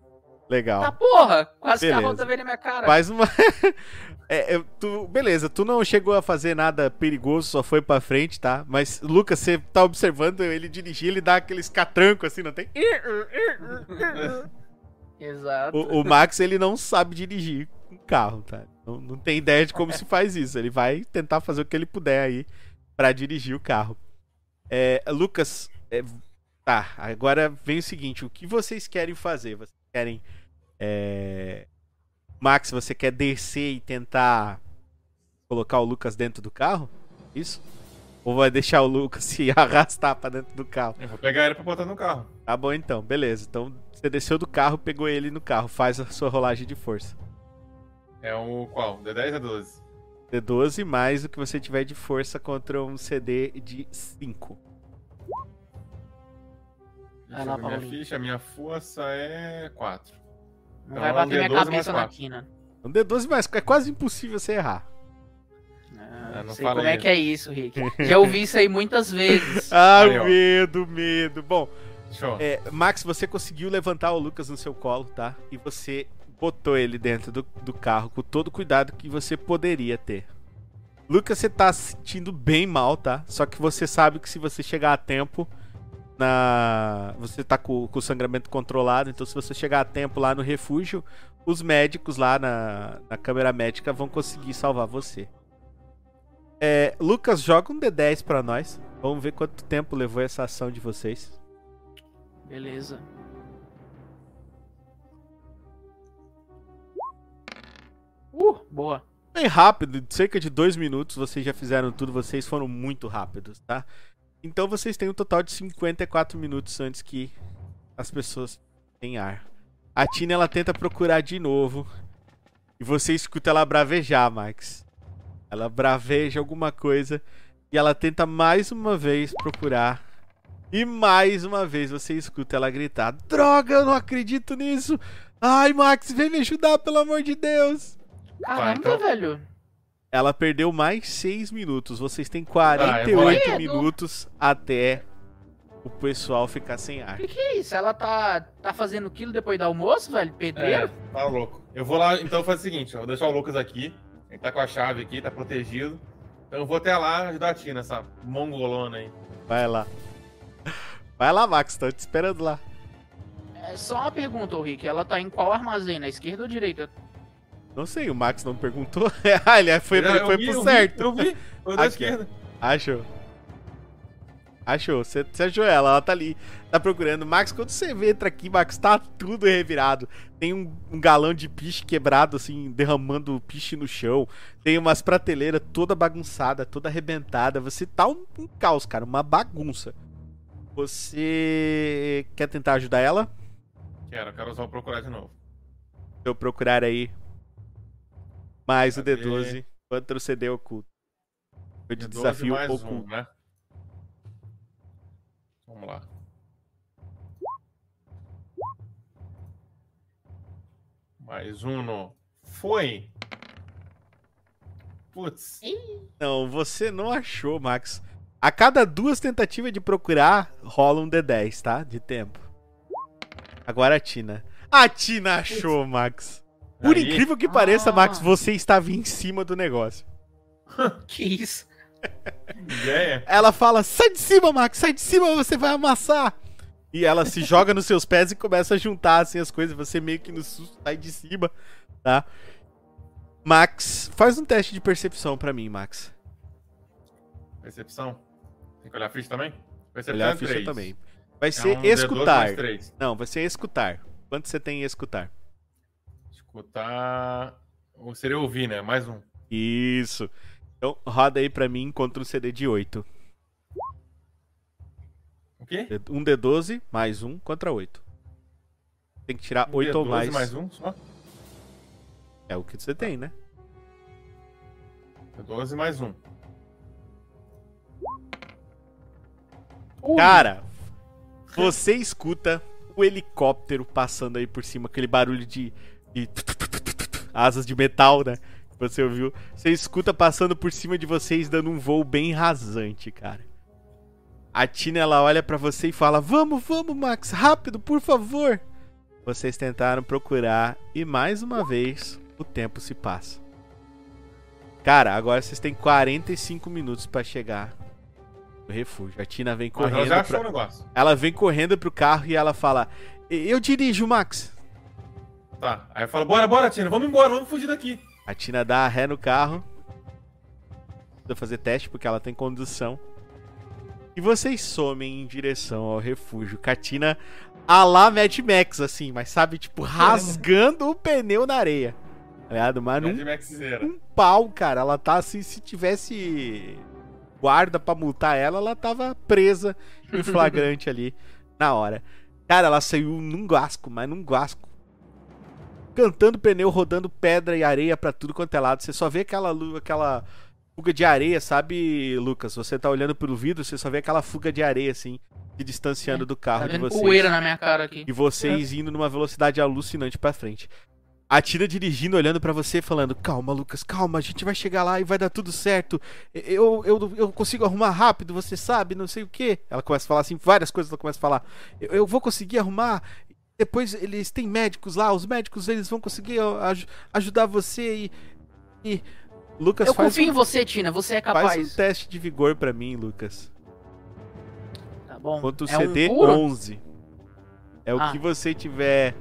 Legal. Tá porra, quase que a Beleza. roda veio na minha cara. Faz uma. É, eu- tu, beleza, tu não chegou a fazer nada perigoso, só foi pra frente, tá? Mas, Lucas, você tá observando ele dirigir, ele dá aqueles catrancos assim, não tem? Exato. O, o Max, ele não sabe dirigir um carro, tá? Não, não tem ideia de como se faz isso. Ele vai tentar fazer o que ele puder aí pra dirigir o carro. É, Lucas, é, tá, agora vem o seguinte: o que vocês querem fazer? Vocês querem. é, Max, você quer descer e tentar colocar o Lucas dentro do carro? Isso? Ou vai deixar o Lucas se arrastar pra dentro do carro? Eu vou pegar ele pra botar no carro. Tá bom então, beleza. Então você desceu do carro, pegou ele no carro, faz a sua rolagem de força. É o qual? D10 ou 12? D12 mais o que você tiver de força contra um CD de 5. Vai lá, minha ficha. Minha força é 4. Não Então, vai é um bater minha D12 mais cabeça na quina. Um D12 mais, é quase impossível você errar. Ah, não sei como é isso. que é isso, Rick. Já ouvi isso aí muitas vezes. Ah, ó. medo, medo. Bom, Show. é, Max, você conseguiu levantar o Lucas no seu colo, tá? E você botou ele dentro do, do carro com todo o cuidado que você poderia ter. Lucas, você tá se sentindo bem mal, tá? Só que você sabe que se você chegar a tempo na. Você tá com, com o sangramento controlado, então se você chegar a tempo lá no refúgio, os médicos lá na, na câmera médica vão conseguir salvar você. É, Lucas, joga um D10 pra nós. Vamos ver quanto tempo levou essa ação de vocês. Beleza. Uh, boa. Bem rápido, cerca de dois minutos vocês já fizeram tudo, vocês foram muito rápidos, tá? Então vocês têm um total de 54 minutos antes que as pessoas tenham ar. A Tina ela tenta procurar de novo e você escuta ela bravejar, Max. Ela braveja alguma coisa e ela tenta mais uma vez procurar. E mais uma vez você escuta ela gritar: Droga, eu não acredito nisso! Ai, Max, vem me ajudar, pelo amor de Deus! Caramba, então. velho. Ela perdeu mais 6 minutos. Vocês têm Ah, eu vou lá. 48 minutos até o pessoal ficar sem ar. O que, que é isso? Ela tá, tá fazendo quilo depois do almoço, velho? É, Pedreiro? tá louco. Eu vou lá, então faz o seguinte, ó, vou deixar o Lucas aqui. Ele tá com a chave aqui, tá protegido. Então eu vou até lá ajudar a Tina, essa mongolona aí. Vai lá. Vai lá, Max. Tô te esperando lá. É. só uma pergunta, ô Rick. Ela tá em qual armazém? Na esquerda ou direita? Não sei, o Max não perguntou. ah, ele foi, Eu- eu foi vi, pro eu vi, certo. Eu vi, foi da esquerda. Achou. Achou. Você você achou ela. Ela tá ali. Tá procurando. Max, quando você vê, entra aqui, Max, tá tudo revirado. Tem um, um galão de piche quebrado, assim, derramando piche no chão. Tem umas prateleiras toda bagunçada, toda arrebentada. Você tá um, um caos, cara. Uma bagunça. Você quer tentar ajudar ela? Quero, quero só procurar de novo. Se eu procurar aí mais o Cadê? D12 contra o CD oculto. Foi de D12 desafio um, né? Vamos lá. Mais um no. Foi! Putz. Não, você não achou, Max. A cada duas tentativas de procurar, rola um D10, tá? De tempo. Agora a Tina. A Tina achou, Max. Por Aí. incrível que pareça, Ah. Max, você estava em cima do negócio. Que isso? Ideia? Ela fala: sai de cima, Max, sai de cima, você vai amassar. E ela se joga nos seus pés e começa a juntar assim as coisas. Você meio que no susto sai de cima, tá? Max, faz um teste de percepção pra mim, Max. Percepção. Tem que olhar a ficha também? Percepção Olhar a é ficha também. Vai É ser um D12 mais escutar. Não, vai ser escutar. Quanto você tem em escutar? Escutar. Ou seria ouvir, né? Mais um. Isso. Então, roda aí pra mim contra um CD de 8. O quê? Um D12 mais um contra 8. Tem que tirar Um 8 ou D12 mais. mais um só? É o que você tem, né? 12 mais um. Cara, você escuta o helicóptero passando aí por cima, aquele barulho de, de asas de metal, né? Você ouviu? Você escuta passando por cima de vocês, dando um voo bem rasante, cara. A Tina ela olha pra você e fala: Vamos, vamos, Max, rápido, por favor. Vocês tentaram procurar e mais uma vez o tempo se passa. Cara, agora vocês têm 45 minutos pra chegar no refúgio. A Tina vem ela correndo. já pra- achou o negócio. ela vem correndo pro carro e ela fala: Eu dirijo, Max. Tá. Aí eu falo, bora, bora, Tina, vamos embora, vamos fugir daqui. A Tina dá a ré no carro. Precisa fazer teste porque ela tem condução. E vocês somem em direção ao refúgio. Catina a lá Mad Max, assim, mas sabe, tipo, rasgando o pneu na areia. Tá ligado? Mas Mad Zera. um pau, cara. Ela tá assim, se tivesse guarda pra multar ela, ela tava presa em flagrante ali na hora. Cara, ela saiu num guasco, mas num guasco. Cantando pneu, rodando pedra e areia pra tudo quanto é lado. Você só vê aquela aquela fuga de areia, sabe, Lucas? Você tá olhando pelo vidro, você só vê aquela fuga de areia assim, se distanciando do carro Tá de vocês. poeira na minha cara aqui. E vocês indo numa velocidade alucinante pra frente. A Tina dirigindo, olhando pra você, falando: Calma, Lucas, calma, a gente vai chegar lá e vai dar tudo certo. Eu, eu, eu consigo arrumar rápido, você sabe, não sei o que. Ela começa a falar assim, várias coisas ela começa a falar. Eu, eu vou conseguir arrumar. Depois eles têm médicos lá, os médicos eles vão conseguir aj- ajudar você e. e... Lucas Eu faz, confio em um, você, Tina. Você é faz um capaz. teste de vigor pra mim, Lucas. Tá bom. Quanto o é um CD puro? 11. É o Ah. que você tiver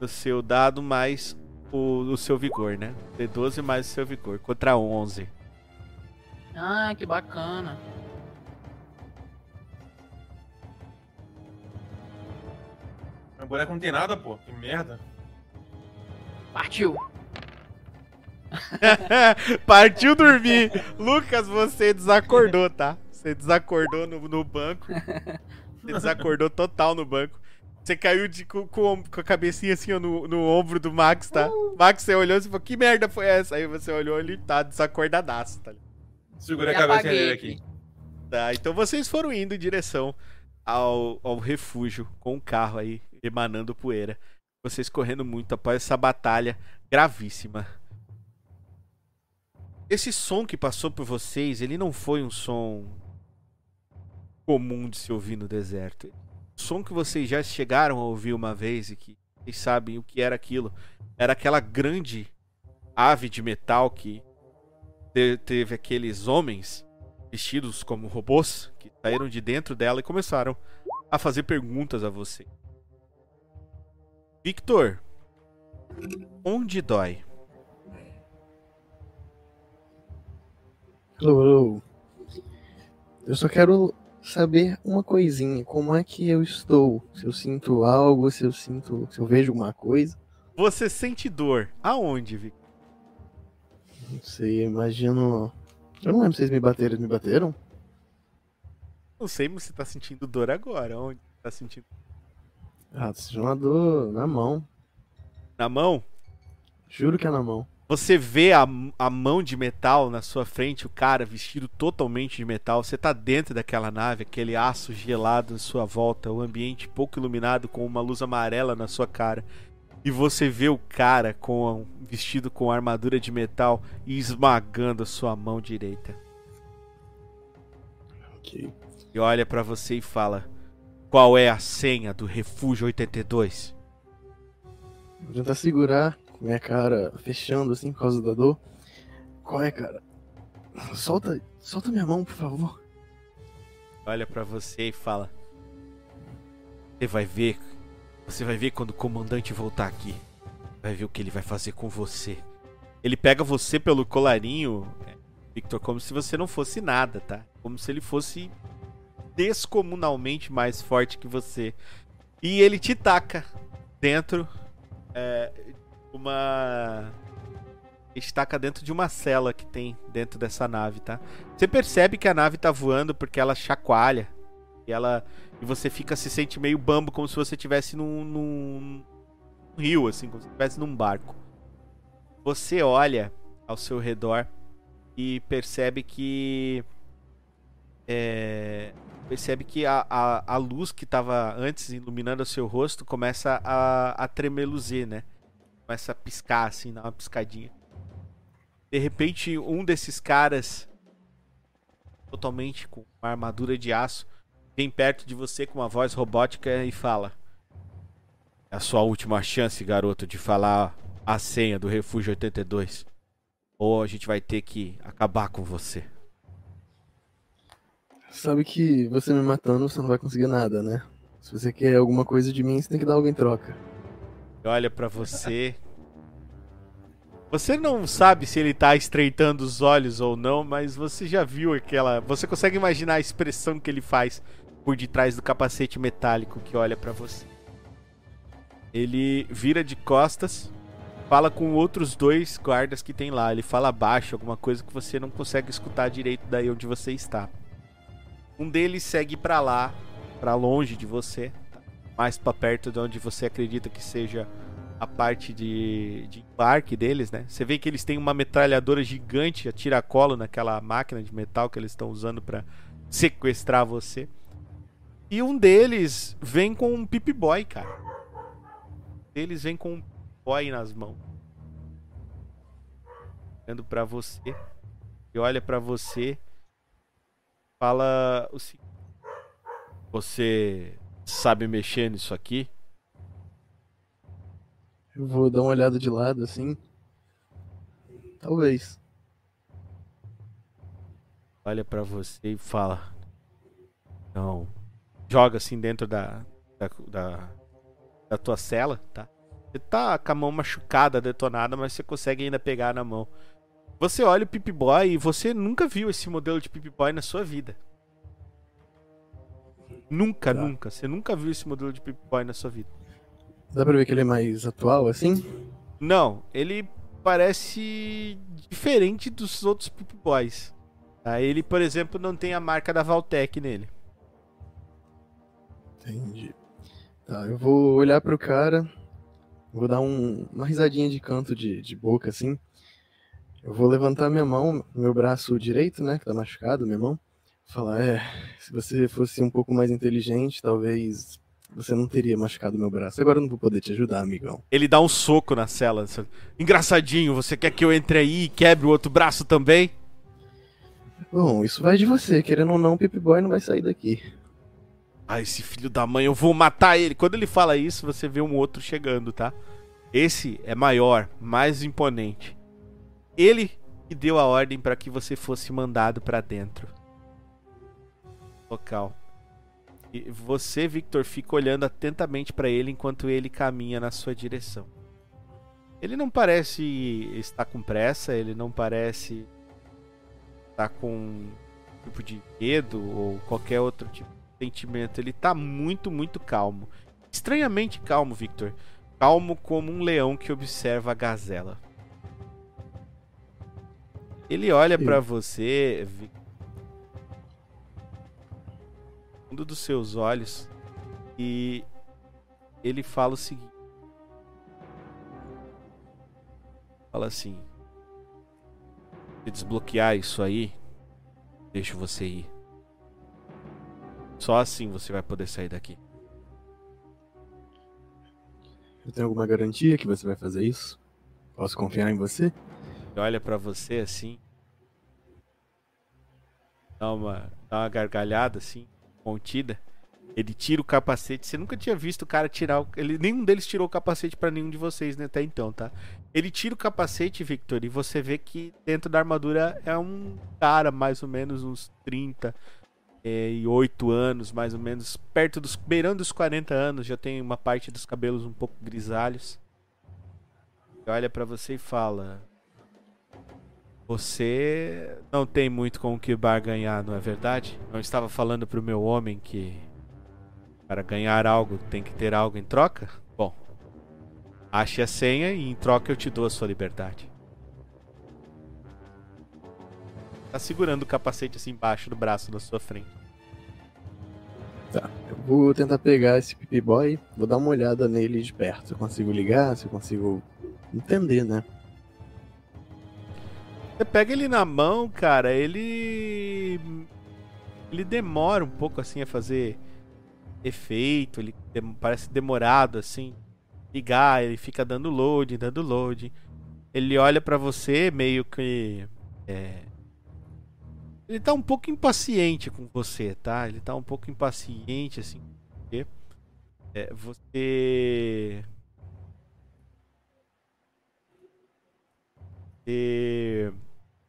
no seu dado mais o, o seu vigor, né? D12 mais o seu vigor. Contra 11. Ah, que bacana. Meu boneco não tem nada, pô. Que merda. Partiu. Partiu dormir. Lucas, você desacordou, tá? Você desacordou no, no banco. Você desacordou total no banco. Você caiu de, com, com, a cabecinha assim ó, no, no ombro do Max, tá? Max, você olhou e falou, que merda foi essa? Aí você olhou ele tá desacordadaço, tá? Segura a cabeça dele aqui. aqui. Tá, então vocês foram indo em direção ao, ao refúgio com o carro aí emanando poeira. Vocês correndo muito após essa batalha gravíssima. Esse som que passou por vocês, ele não foi um som comum de se ouvir no deserto. O som que vocês já chegaram a ouvir uma vez e que vocês sabem o que era aquilo. Era aquela grande ave de metal que te- teve aqueles homens vestidos como robôs que saíram de dentro dela e começaram a fazer perguntas a você. Victor, onde dói? Eu só quero saber uma coisinha. Como é que eu estou? Se eu sinto algo, se eu sinto. Se eu vejo alguma coisa. Você sente dor. Aonde, Victor? Não sei, eu imagino. Eu não lembro se vocês me bateram. Eles me bateram? Não sei, mas você tá sentindo dor agora. Onde você tá sentindo? Ah, seja uma dor na mão. Na mão? Juro que é na mão. Você vê a, a mão de metal na sua frente, o cara vestido totalmente de metal. Você tá dentro daquela nave, aquele aço gelado à sua volta, o ambiente pouco iluminado com uma luz amarela na sua cara. E você vê o cara com vestido com armadura de metal e esmagando a sua mão direita. Ok. E olha pra você e fala: "Qual é a senha do Refúgio 82?" Vou tentar segurar com minha cara fechando assim por causa da dor. Qual é, cara? Solta, solta minha mão, por favor. Olha pra você e fala: "Você vai ver, você vai ver quando o comandante voltar aqui. Vai ver o que ele vai fazer com você." Ele pega você pelo colarinho, é, Victor, como se você não fosse nada, tá? Como se ele fosse descomunalmente mais forte que você. E ele te taca dentro é, uma estaca dentro de uma cela que tem dentro dessa nave, tá? Você percebe que a nave tá voando porque ela chacoalha e ela e você fica se sente meio bambo como se você estivesse num, num rio assim, como se estivesse num barco. Você olha ao seu redor e percebe que é, percebe que a, a, a luz que estava antes iluminando o seu rosto começa a, a tremeluzir, né? Começa a piscar assim, dar uma piscadinha. De repente, um desses caras, totalmente com uma armadura de aço, vem perto de você com uma voz robótica e fala: É a sua última chance, garoto, de falar a senha do Refúgio 82. Ou a gente vai ter que acabar com você. Sabe que você me matando, você não vai conseguir nada, né? Se você quer alguma coisa de mim, você tem que dar algo em troca. olha para você. Você não sabe se ele tá estreitando os olhos ou não, mas você já viu aquela. Você consegue imaginar a expressão que ele faz por detrás do capacete metálico que olha para você. Ele vira de costas, fala com outros dois guardas que tem lá. Ele fala baixo, alguma coisa que você não consegue escutar direito daí onde você está. Um deles segue para lá, para longe de você, tá? mais para perto de onde você acredita que seja a parte de, de embarque deles, né? Você vê que eles têm uma metralhadora gigante a tiracolo naquela máquina de metal que eles estão usando para sequestrar você. E um deles vem com um Pip Boy, cara. Um deles vem com um Boy nas mãos. Olhando para você. E olha para você fala o seguinte: Você sabe mexer nisso aqui? Eu vou dar uma olhada de lado assim. Talvez. Olha pra você e fala. Não. Joga assim dentro da, da, da, da tua cela, tá? Você tá com a mão machucada, detonada, mas você consegue ainda pegar na mão. Você olha o Pip Boy e você nunca viu esse modelo de Pip Boy na sua vida. Nunca, Tá. nunca. Você nunca viu esse modelo de Pip Boy na sua vida. Dá pra ver que ele é mais atual assim? Não, ele parece diferente dos outros Pip Boys. Tá? Ele, por exemplo, não tem a marca da Valtec nele. Entendi. Tá, eu vou olhar pro cara. Vou dar um- uma risadinha de canto de, de boca assim. Eu vou levantar minha mão, meu braço direito, né? Que tá machucado, minha mão. Falar, é, se você fosse um pouco mais inteligente, talvez você não teria machucado meu braço. Agora eu não vou poder te ajudar, amigão. Ele dá um soco na cela. Engraçadinho, você quer que eu entre aí e quebre o outro braço também? Bom, isso vai de você. Querendo ou não, o Pip Boy não vai sair daqui. Ah, esse filho da mãe, eu vou matar ele. Quando ele fala isso, você vê um outro chegando, tá? Esse é maior, mais imponente. Ele que deu a ordem para que você fosse mandado para dentro. Local. E você, Victor, fica olhando atentamente para ele enquanto ele caminha na sua direção. Ele não parece estar com pressa, ele não parece estar com tipo de medo ou qualquer outro tipo de sentimento. Ele tá muito, muito calmo. Estranhamente calmo, Victor. Calmo como um leão que observa a gazela. Ele olha pra você, fundo dos seus olhos, e ele fala o seguinte: Fala assim, Se desbloquear isso aí, deixo você ir. Só assim você vai poder sair daqui. Eu tenho alguma garantia que você vai fazer isso? Posso confiar em você? Ele olha pra você assim. Dá uma, dá uma gargalhada assim, contida. Ele tira o capacete. Você nunca tinha visto o cara tirar. O... Ele, nenhum deles tirou o capacete pra nenhum de vocês, né? Até então, tá? Ele tira o capacete, Victor, e você vê que dentro da armadura é um cara, mais ou menos uns 30 é, e 8 anos, mais ou menos, perto dos. beirando os 40 anos, já tem uma parte dos cabelos um pouco grisalhos. Ele olha pra você e fala: Você não tem muito com o que barganhar, não é verdade? Não estava falando pro meu homem que para ganhar algo tem que ter algo em troca? Bom, ache a senha e em troca eu te dou a sua liberdade. Tá segurando o capacete assim embaixo do braço na sua frente. Tá. Eu vou tentar pegar esse Pipi Boy, vou dar uma olhada nele de perto. Se eu consigo ligar, se eu consigo entender, né? Você pega ele na mão, cara, ele. Ele demora um pouco assim a fazer efeito, ele parece demorado assim. Ligar, ele fica dando load, dando load. Ele olha pra você meio que. é, Ele tá um pouco impaciente com você, tá? Ele tá um pouco impaciente, assim. Porque é, você. Você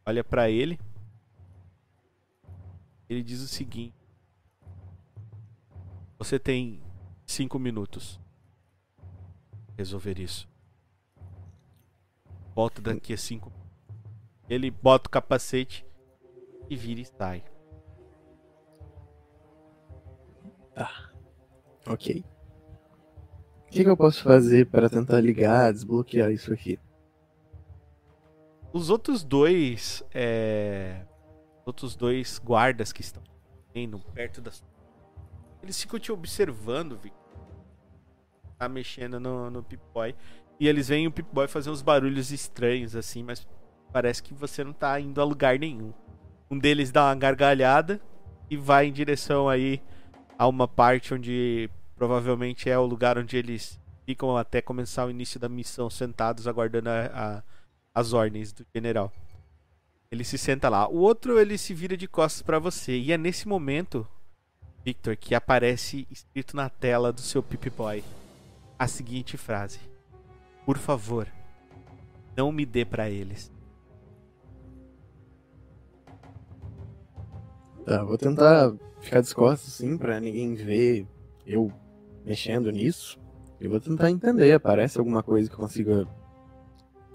olha pra ele. Ele diz o seguinte: Você tem cinco minutos resolver isso. Volta daqui a cinco. Ele bota o capacete e vira e sai. Ok. O que, que eu posso fazer para tentar ligar, desbloquear isso aqui? Os outros dois. É... Outros dois guardas que estão indo perto das. Eles ficam te observando, Vic. Tá mexendo no, no Pip-Boy. E eles veem o Pip-Boy fazer uns barulhos estranhos, assim, mas parece que você não tá indo a lugar nenhum. Um deles dá uma gargalhada e vai em direção aí a uma parte onde provavelmente é o lugar onde eles ficam até começar o início da missão, sentados aguardando a- a, as ordens do general. Ele se senta lá. O outro ele se vira de costas pra você e é nesse momento, Victor, que aparece escrito na tela do seu Pip Boy a seguinte frase: Por favor, não me dê pra eles. Tá, vou tentar ficar descosto assim, pra ninguém ver eu mexendo nisso. Eu vou tentar entender, aparece alguma coisa que eu consiga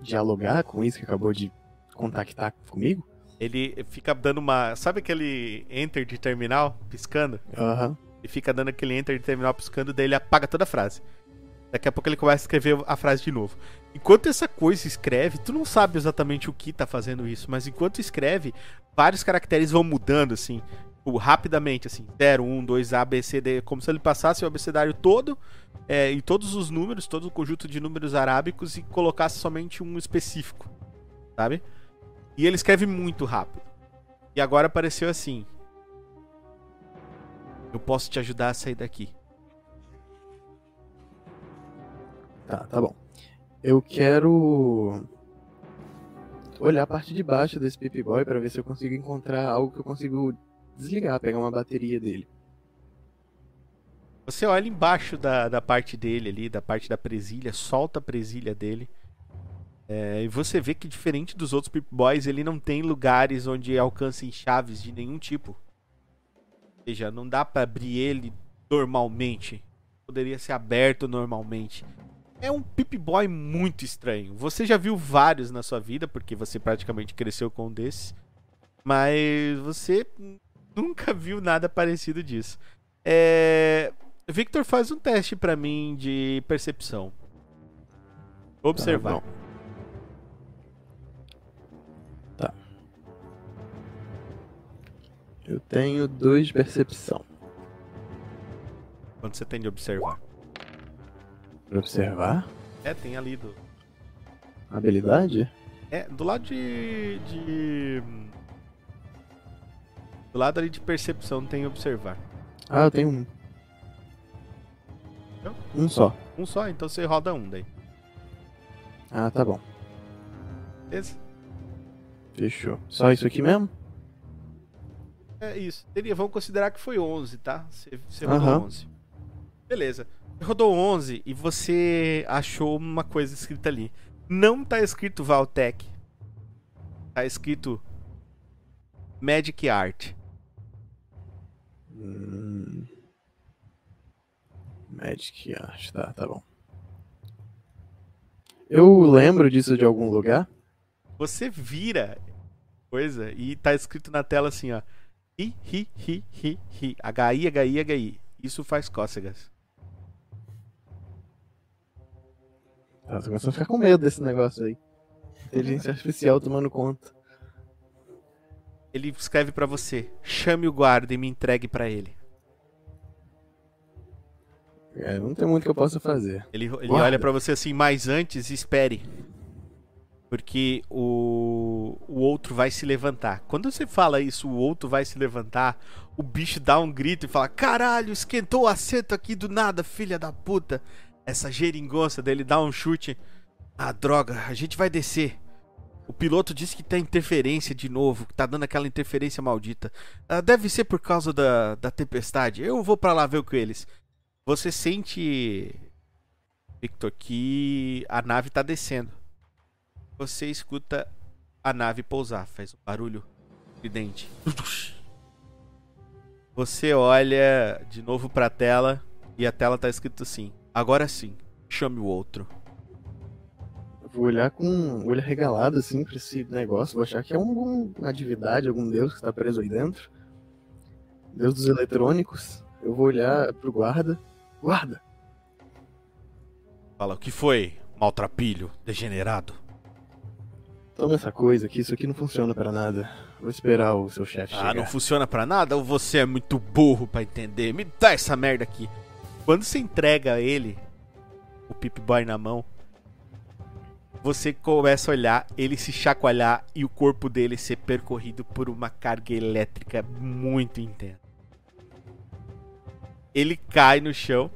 dialogar com isso que acabou de contactar comigo? Ele fica dando uma, sabe aquele enter de terminal piscando? Aham. Ele fica dando aquele enter de terminal piscando, daí ele apaga toda a frase. Daqui a pouco ele começa a escrever a frase de novo. Enquanto essa coisa escreve, tu não sabe exatamente o que tá fazendo isso, mas enquanto escreve, vários caracteres vão mudando, assim, rapidamente, assim, 0, 1, 2, A, B, C, D, como se ele passasse o abecedário todo, é, e todos os números, todo o conjunto de números arábicos, e colocasse somente um específico, sabe? E ele escreve muito rápido. E agora apareceu assim: Eu posso te ajudar a sair daqui. Tá, tá bom. Eu quero olhar a parte de baixo desse Pip Boy pra ver se eu consigo encontrar algo que eu consigo desligar, pegar uma bateria dele. Você olha embaixo da, da parte dele ali, da parte da presilha, solta a presilha dele. É, e você vê que diferente dos outros Pip Boys, ele não tem lugares onde alcancem chaves de nenhum tipo. Ou seja, não dá pra abrir ele normalmente. Poderia ser aberto normalmente. É um Pip Boy muito estranho. Você já viu vários na sua vida, porque você praticamente cresceu com um desses. Mas você nunca viu nada parecido disso. É... Victor faz um teste pra mim de percepção. Observar. Tá. Tá. Eu tenho dois de percepção. Quando você tem de observar. Pra observar? É, tem ali do. Habilidade? É, do lado de. de... Do lado ali de percepção tem observar. Ah, eu tenho um. Não? Um só. Um só, então você roda um daí. Ah, tá bom. Beleza? Fechou. Só isso aqui mesmo? É isso. Teria, vamos considerar que foi 11, tá? Você, você rodou Aham. 11. Beleza. Você rodou 11 e você achou uma coisa escrita ali. Não tá escrito Valtech. Tá escrito Magic Art. Hum... Magic Art, tá, tá bom. Eu lembro disso de algum lugar? Você vira coisa e tá escrito na tela assim, ó. Hi, hi, hi, hi, hi. HI, HI, HI. Isso faz cócegas. Ah, tô começando a ficar com medo desse negócio aí. Inteligência artificial tomando conta. Ele escreve pra você: chame o guarda e me entregue pra ele. É, não tem muito que eu possa fazer. Ele, ele olha pra você assim, mas antes espere. Porque o, o outro vai se levantar. Quando você fala isso, o outro vai se levantar, o bicho dá um grito e fala: Caralho, esquentou o assento aqui do nada, filha da puta. Essa geringonça dele dá um chute. Ah, droga, a gente vai descer. O piloto disse que tem interferência de novo, que tá dando aquela interferência maldita. Ah, deve ser por causa da, da tempestade. Eu vou pra lá ver com eles. Você sente, Victor, que a nave tá descendo. Você escuta a nave pousar, faz um barulho estridente. Você olha de novo pra tela e a tela tá escrito assim: Agora sim, chame o outro. Vou olhar com o olho regalado assim pra esse negócio. Vou achar que é alguma divindade, algum deus que tá preso aí dentro. Deus dos eletrônicos. Eu vou olhar pro guarda. Guarda! Fala: O que foi, maltrapilho, degenerado? Toma essa coisa aqui, isso aqui não funciona pra nada. Vou esperar o seu chefe Ah, chegar. não funciona pra nada? Ou você é muito burro pra entender? Me dá essa merda aqui. Quando você entrega ele, o Pip Boy na mão, você começa a olhar, ele se chacoalhar e o corpo dele ser percorrido por uma carga elétrica muito intensa. Ele cai no chão,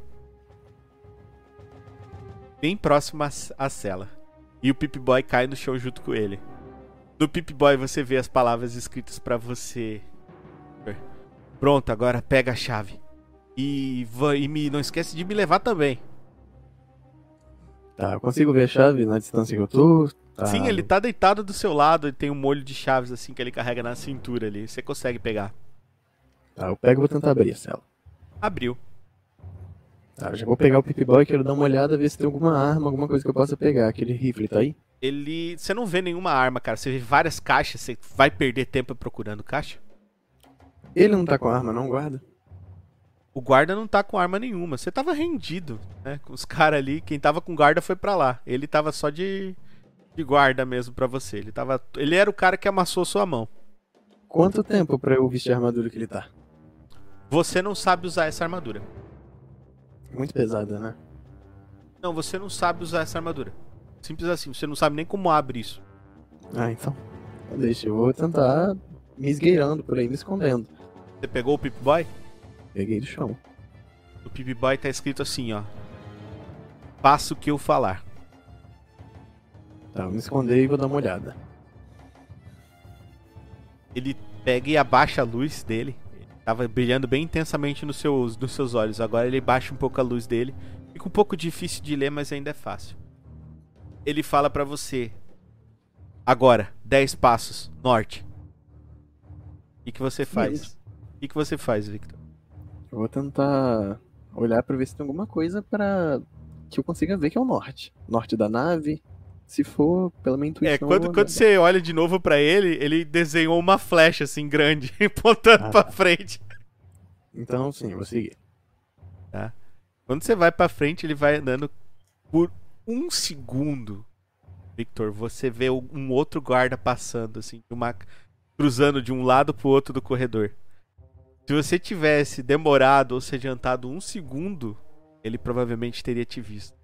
bem próximo à, cela. E o Pip Boy cai no chão junto com ele. No Pip Boy você vê as palavras escritas pra você. Pronto, agora pega a chave. E, e me, não esquece de me levar também. Tá, eu consigo ver a chave na distância que eu tô? Tá. Sim, ele tá deitado do seu lado e tem um molho de chaves assim que ele carrega na cintura ali. Você consegue pegar. Tá, eu pego e vou tentar abrir a cela. Abriu. Tá, já vou pegar o Pip Boy, quero dar uma olhada, ver se tem alguma arma, alguma coisa que eu possa pegar. Aquele rifle tá aí? Ele. Você não vê nenhuma arma, cara. Você vê várias caixas. Você vai perder tempo procurando caixa? Ele não tá com arma, não, guarda? O guarda não tá com arma nenhuma. Você tava rendido, né? Com os caras ali. Quem tava com guarda foi pra lá. Ele tava só de. de guarda mesmo pra você. Ele tava. Ele era o cara que amassou sua mão. Quanto tempo pra eu vestir a armadura que ele tá? Você não sabe usar essa armadura. Muito pesada, né? Não, você não sabe usar essa armadura. Simples assim, você não sabe nem como abre isso. Ah, então. Deixa, eu vou tentar me esgueirando por aí, me escondendo. Você pegou o Pip Boy? Peguei do chão. O Pip Boy tá escrito assim, ó. Faça o que eu falar. Tá, vou me esconder e vou dar uma olhada. Ele pega e abaixa a luz dele. Ele tava brilhando bem intensamente nos seus, nos seus olhos. Agora ele baixa um pouco a luz dele. Fica um pouco difícil de ler, mas ainda é fácil. Ele fala pra você. Agora, 10 passos, norte. O que, que você faz? O que, que você faz, Victor? Eu vou tentar olhar pra ver se tem alguma coisa pra que eu consiga ver que é o norte. Norte da nave. Se for, pela minha intuição. É, quando, quando você olha de novo pra ele, ele desenhou uma flecha assim grande, apontando Ah, pra tá. frente. Então, sim, eu vou seguir. Quando você vai pra frente, ele vai andando por um segundo. Victor, você vê um um outro guarda passando, assim, de uma, cruzando de um lado pro outro do corredor. Se você tivesse demorado ou se adiantado um segundo, ele provavelmente teria te visto.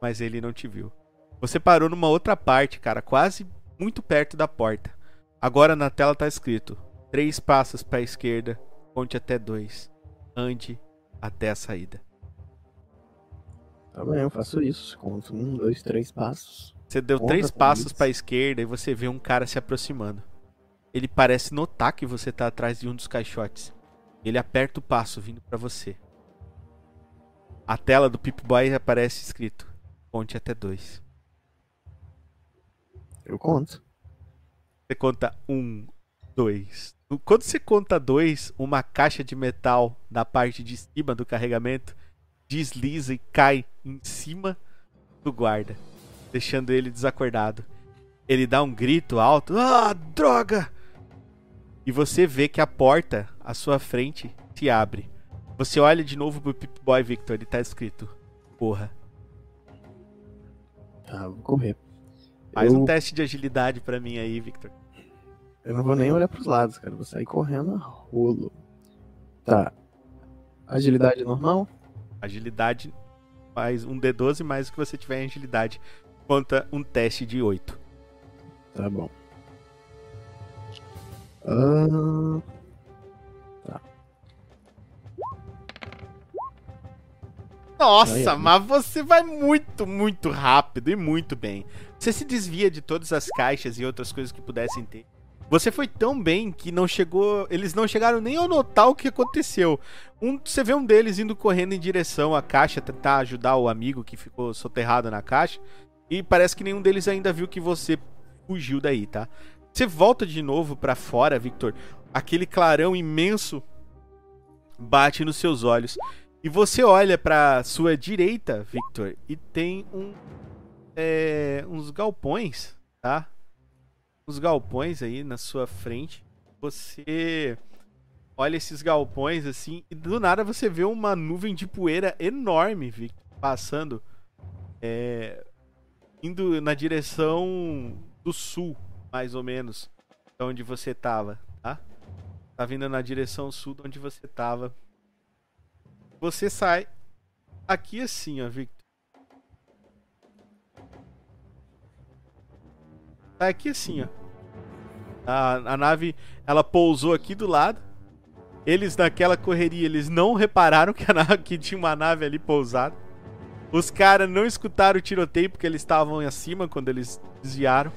Mas ele não te viu. Você parou numa outra parte, cara, quase muito perto da porta. Agora na tela tá escrito: três passos para a esquerda, conte até dois. Ande até a saída. Tá bem, eu faço isso. Conto um, dois, três passos. Você deu Conta três passos para a esquerda e você vê um cara se aproximando. Ele parece notar que você tá atrás de um dos caixotes. Ele aperta o passo vindo para você. A tela do Pip Boy aparece escrito: Conte até dois. Eu conto. Você conta um, dois. Quando você conta dois, uma caixa de metal da parte de cima do carregamento desliza e cai em cima do guarda, deixando ele desacordado. Ele dá um grito alto: Ah, droga! E você vê que a porta à sua frente se abre. Você olha de novo pro Pip Boy Victor e tá escrito: Porra. Tá, vou correr. Faz eu, um teste de agilidade pra mim aí, Victor. eu não vou nem olhar pros lados, cara. Vou sair correndo a rolo. Tá. Agilidade normal? Agilidade mais um D12 mais o que você tiver em agilidade. Conta um teste de 8. Tá bom. Ah, Nossa, Aí, mas você vai muito, muito rápido e muito bem. Você se desvia de todas as caixas e outras coisas que pudessem ter. Você foi tão bem que não chegou. Eles não chegaram nem a notar o que aconteceu. Um, você vê um deles indo correndo em direção à caixa, tentar ajudar o amigo que ficou soterrado na caixa. E parece que nenhum deles ainda viu que você fugiu daí, tá? Você volta de novo pra fora, Victor. Aquele clarão imenso bate nos seus olhos. E você olha pra sua direita, Victor, e tem um, é, uns galpões, tá? Uns galpões aí na sua frente. Você olha esses galpões assim, e do nada você vê uma nuvem de poeira enorme, Victor, passando, é, indo na direção do sul, mais ou menos, de onde você tava, tá? Tá vindo na direção sul de onde você tava. Você sai aqui assim, ó, Victor. Sai aqui assim, ó. A, a nave, ela pousou aqui do lado. Eles naquela correria, eles não repararam que, nave, que tinha uma nave ali pousada. Os caras não escutaram o tiroteio porque eles estavam acima quando eles desviaram.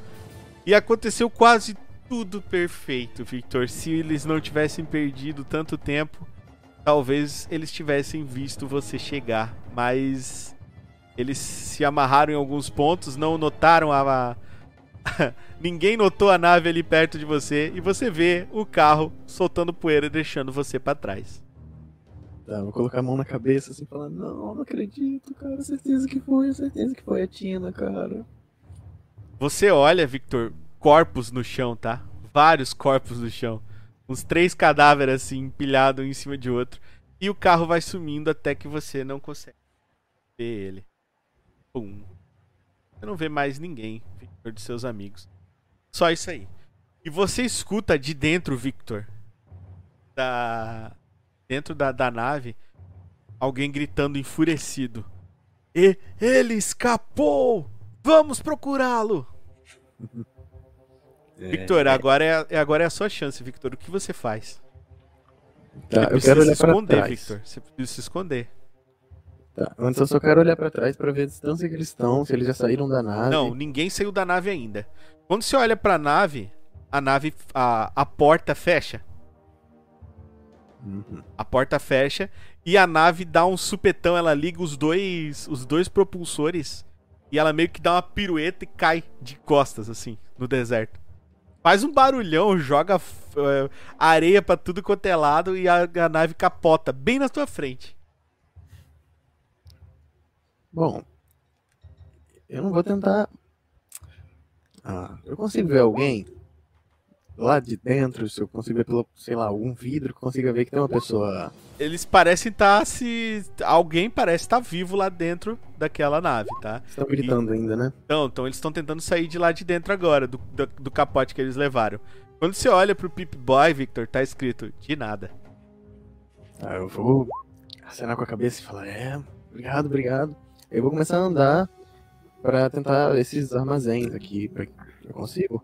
E aconteceu quase tudo perfeito, Victor. Se eles não tivessem perdido tanto tempo, talvez eles tivessem visto você chegar. Mas eles se amarraram em alguns pontos, não notaram a. Ninguém notou a nave ali perto de você e você vê o carro soltando poeira e deixando você pra trás. tá, vou colocar a mão na cabeça assim, falando, não, não acredito, cara. Certeza que foi, certeza que foi a Tina, cara. Você olha, Victor, corpos no chão, tá? Vários corpos no chão. Uns três cadáveres assim, empilhados um em cima de outro. E o carro vai sumindo até que você não consegue ver ele. Pum. Você não vê mais ninguém, Victor, de seus amigos. Só isso aí. E você escuta de dentro, Victor, da. Dentro da, da nave, alguém gritando enfurecido. E ele escapou! Vamos procurá-lo! Victor, agora é, é- agora é a sua chance, Victor. O que você faz? Tá, Você eu precisa quero olhar se pra esconder, trás. Victor. Você precisa se esconder. Tá, antes eu só quero olhar pra trás pra ver a distância que eles estão, se eles já saíram da nave. Não, ninguém saiu da nave ainda. Quando você olha pra nave, a nave. A, a porta fecha. Uhum. A porta fecha e a nave dá um supetão, ela liga os dois, os dois propulsores e ela meio que dá uma pirueta e cai de costas assim no deserto. Faz um barulhão, joga eh, areia pra tudo quanto é lado e a, a nave capota bem na tua frente. Bom, eu não vou tentar. Ah, eu consigo ver alguém lá de dentro, se eu consigo ver pelo, sei lá, algum vidro consiga ver que tem uma pessoa. Eles parecem estar se alguém parece estar vivo lá dentro daquela nave, tá? Estão gritando ainda, né? Então, então eles estão tentando sair de lá de dentro agora, do, do, do capote que eles levaram. Quando você olha pro Pip Boy, Victor, tá escrito de nada. Ah, eu vou acenar com a cabeça e falar, é, obrigado, obrigado. Eu vou começar a andar pra tentar esses armazéns aqui. Pra... Eu consigo?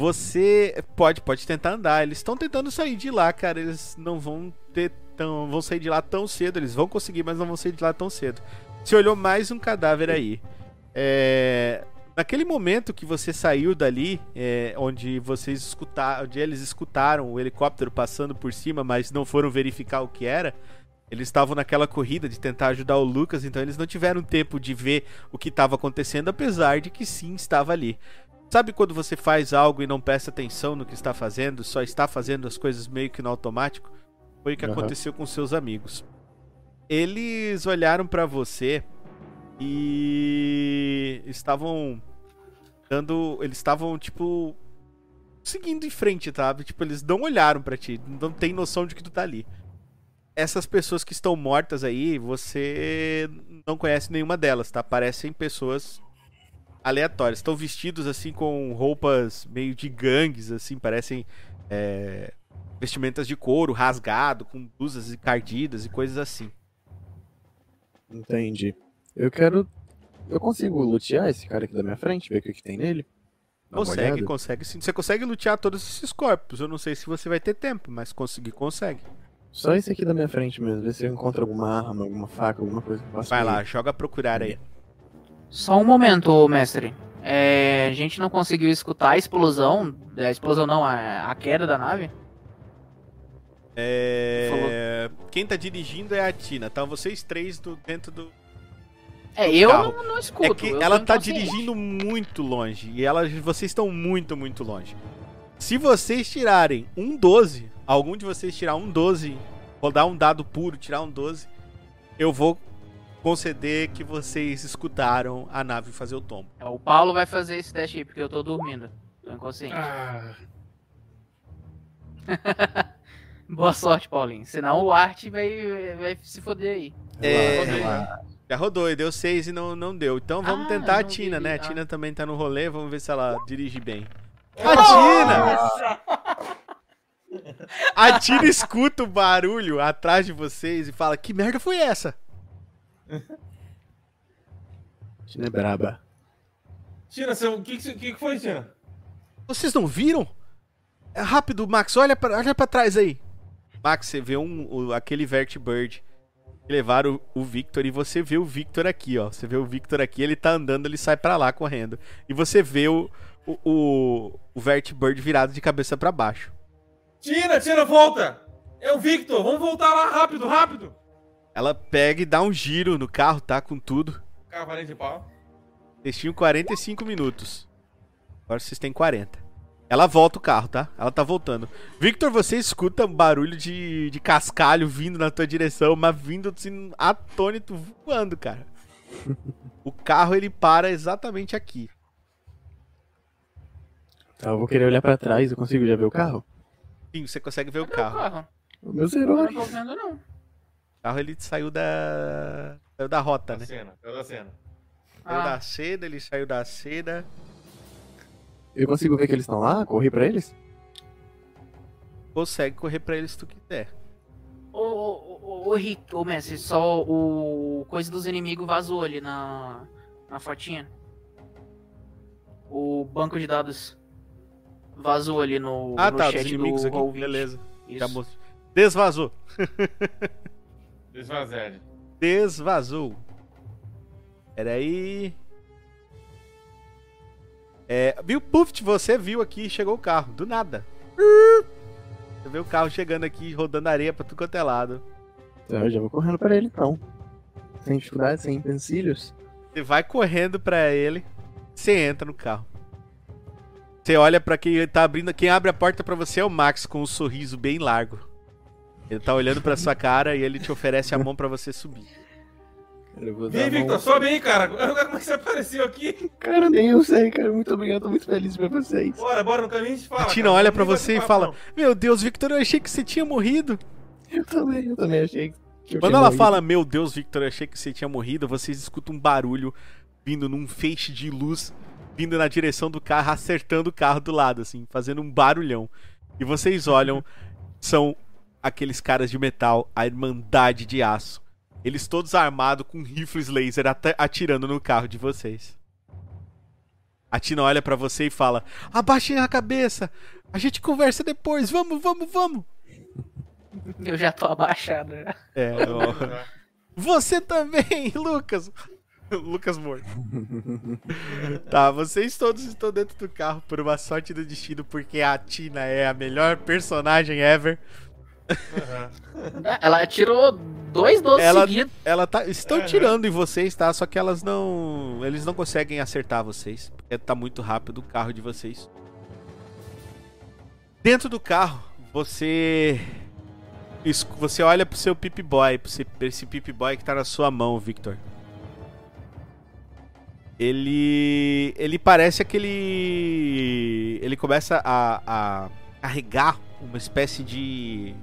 Você pode, pode tentar andar. Eles estão tentando sair de lá, cara. Eles não vão ter tão, vão sair de lá tão cedo. Eles vão conseguir, mas não vão sair de lá tão cedo. Você olhou mais um cadáver aí. É, naquele momento que você saiu dali, é, onde vocês escutaram, onde eles escutaram o helicóptero passando por cima, mas não foram verificar o que era. Eles estavam naquela corrida de tentar ajudar o Lucas, então eles não tiveram tempo de ver o que estava acontecendo, apesar de que sim estava ali. Sabe quando você faz algo e não presta atenção no que está fazendo, só está fazendo as coisas meio que no automático? Foi o que Aham. aconteceu com seus amigos. Eles olharam pra você e estavam dando, eles estavam tipo seguindo em frente, tá? Tipo, eles não olharam pra ti, não tem noção de que tu tá ali. Essas pessoas que estão mortas aí, você não conhece nenhuma delas, tá? Parecem pessoas aleatórias. Estão vestidos assim com roupas meio de gangues, assim, parecem é, vestimentas de couro rasgado, com blusas encardidas e coisas assim. Entendi. Eu quero. Eu consigo lutear esse cara aqui da minha frente, ver o que, que tem nele? Dá Consegue, consegue sim. Você consegue lutear todos esses corpos. Eu não sei se você vai ter tempo, mas conseguir, consegue. Só esse aqui da minha frente mesmo, ver se eu encontro alguma arma, alguma faca, alguma coisa que eu possa Vai lá, joga procurar aí. Só um momento, mestre. É, a gente não conseguiu escutar a explosão. A explosão não, a, a queda da nave. É... Quem tá dirigindo é a Tina. Então vocês três do, dentro do. É, eu carro. não, não escuto. É que eu tô ela tá dirigindo muito longe. E ela, vocês estão muito, muito longe. Se vocês tirarem um 12, algum de vocês tirar um 12, rodar um dado puro, tirar um 12, eu vou conceder que vocês escutaram a nave fazer o tombo. É, O Paulo vai fazer esse teste aí, porque eu tô dormindo. Tô inconsciente. Ah, Boa sorte, Paulinho. Senão o Art vai, vai se foder aí. É. Já rodou e deu 6 e não, não deu. Então vamos Ah, tentar a não Tina, vi, né? A ah. Tina também tá no rolê, vamos ver se ela dirige bem. A Tina! A Tina escuta o barulho atrás de vocês e fala: Que merda foi essa? Tina é braba. Tina, você- o que, que, que foi, Tina? Vocês não viram? É rápido, Max, olha pra, olha pra trás aí. Max, você vê um, o- aquele Vertibird que levaram o, o Victor e você vê o Victor aqui, ó. Você vê o Victor aqui, ele tá andando, ele sai pra lá correndo. E você vê o, o, o, o Vertibird virado de cabeça pra baixo. Tina, Tina, volta! É o Victor, vamos voltar lá rápido, rápido! Ela pega e dá um giro no carro, tá? Com tudo. Cavalinho de pau. Vocês tinham 45 minutos. Agora vocês têm 40. Ela volta o carro, tá? Ela tá voltando. Victor, você escuta um barulho de, de cascalho vindo na tua direção, mas vindo assim, atônito, voando, cara. o carro ele para exatamente aqui. Tá, eu vou querer olhar pra trás, eu consigo já ver o carro? Sim, você consegue ver o Cadê carro. O meu Eu zerou. não tô vendo, não. O carro ele saiu da. Saiu da rota, Da né? cena, é da cena. Saiu Ah. da seda, ele saiu da seda. Eu consigo ver que eles estão lá? Correr pra eles? Consegue correr pra eles se tu quiser. Ô, ô, ô, ô, Rick, ô, mestre, só o coisa dos inimigos vazou ali na, na fotinha. O banco de dados vazou ali no, Ah, no tá, chat dos inimigos do aqui. Roll20. Beleza. Já Isso. mostrou. Desvazou. Desvazede. Desvazou. Peraí. É, viu, Puft, você viu aqui, chegou o carro, do nada. Você vê o carro chegando aqui, rodando areia pra tudo quanto é lado. Então eu já vou correndo pra ele então. Sem dificuldade, sem empecilhos. Você vai correndo pra ele, você entra no carro. Você olha pra quem tá abrindo, quem abre a porta pra você é o Max com um sorriso bem largo. Ele tá olhando pra sua cara e ele te oferece a mão pra você subir. Eu vou Vem, dar a mão- Victor, sobe aí, cara. Como é que você apareceu aqui? Cara, nem eu sei, cara. Muito obrigado, tô muito feliz pra vocês. Bora, bora no caminho a gente fala. A Tina cara. olha pra você e fala: não. Meu Deus, Victor, eu achei que você tinha morrido. Eu também, eu também achei que eu Quando ela morrido. fala, meu Deus, Victor, eu achei que você tinha morrido, vocês escutam um barulho vindo num feixe de luz, vindo na direção do carro, acertando o carro do lado, assim, fazendo um barulhão. E vocês olham, são aqueles caras de metal, a Irmandade de Aço. Eles todos armados com rifles laser atirando no carro de vocês. A Tina olha pra você e fala: Abaixem a cabeça. A gente conversa depois. Vamos, vamos, vamos. Eu já tô abaixado. né? É, ó. Você também, Lucas. Lucas morto. tá, vocês todos estão dentro do carro por uma sorte do destino, porque a Tina é a melhor personagem ever. Ela tirou dois doces Ela- seguidos. Ela tá. Estão tirando em vocês, tá? Só que elas não. Eles não conseguem acertar vocês. Porque tá muito rápido o carro de vocês. Dentro do carro, você. Você olha pro seu Pip Boy, pro esse- pra esse Pip Boy que tá na sua mão, Victor. Ele. Ele parece aquele. Ele começa a, a carregar uma espécie de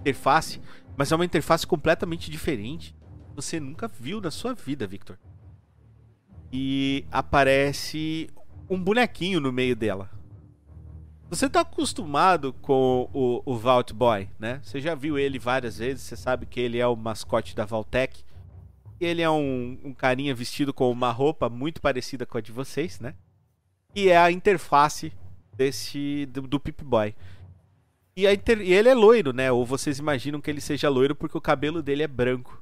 interface, mas é uma interface completamente diferente. Você nunca viu na sua vida, Victor. E aparece um bonequinho no meio dela. Você tá acostumado com o, o Vault Boy, né? Você já viu ele várias vezes, você sabe que ele é o mascote da Valtech. Ele é um, um carinha vestido com uma roupa muito parecida com a de vocês, né? E é a interface desse do, do Pip Boy. E, inter- e ele é loiro, né? Ou vocês imaginam que ele seja loiro porque o cabelo dele é branco.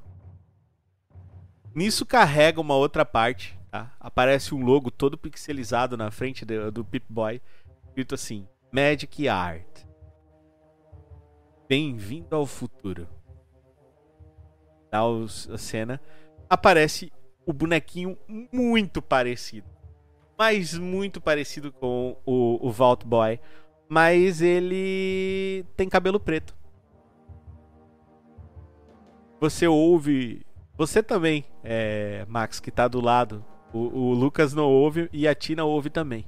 Nisso carrega uma outra parte, tá? Aparece um logo todo pixelizado na frente do, do Pip Boy, escrito assim: Magic Art. Bem-vindo ao futuro. Dá a cena. Aparece o bonequinho muito parecido. Mas muito parecido com o, o Vault Boy. Mas ele tem cabelo preto. Você ouve. Você também, é, Max, que tá do lado. O, o Lucas não ouve e a Tina ouve também.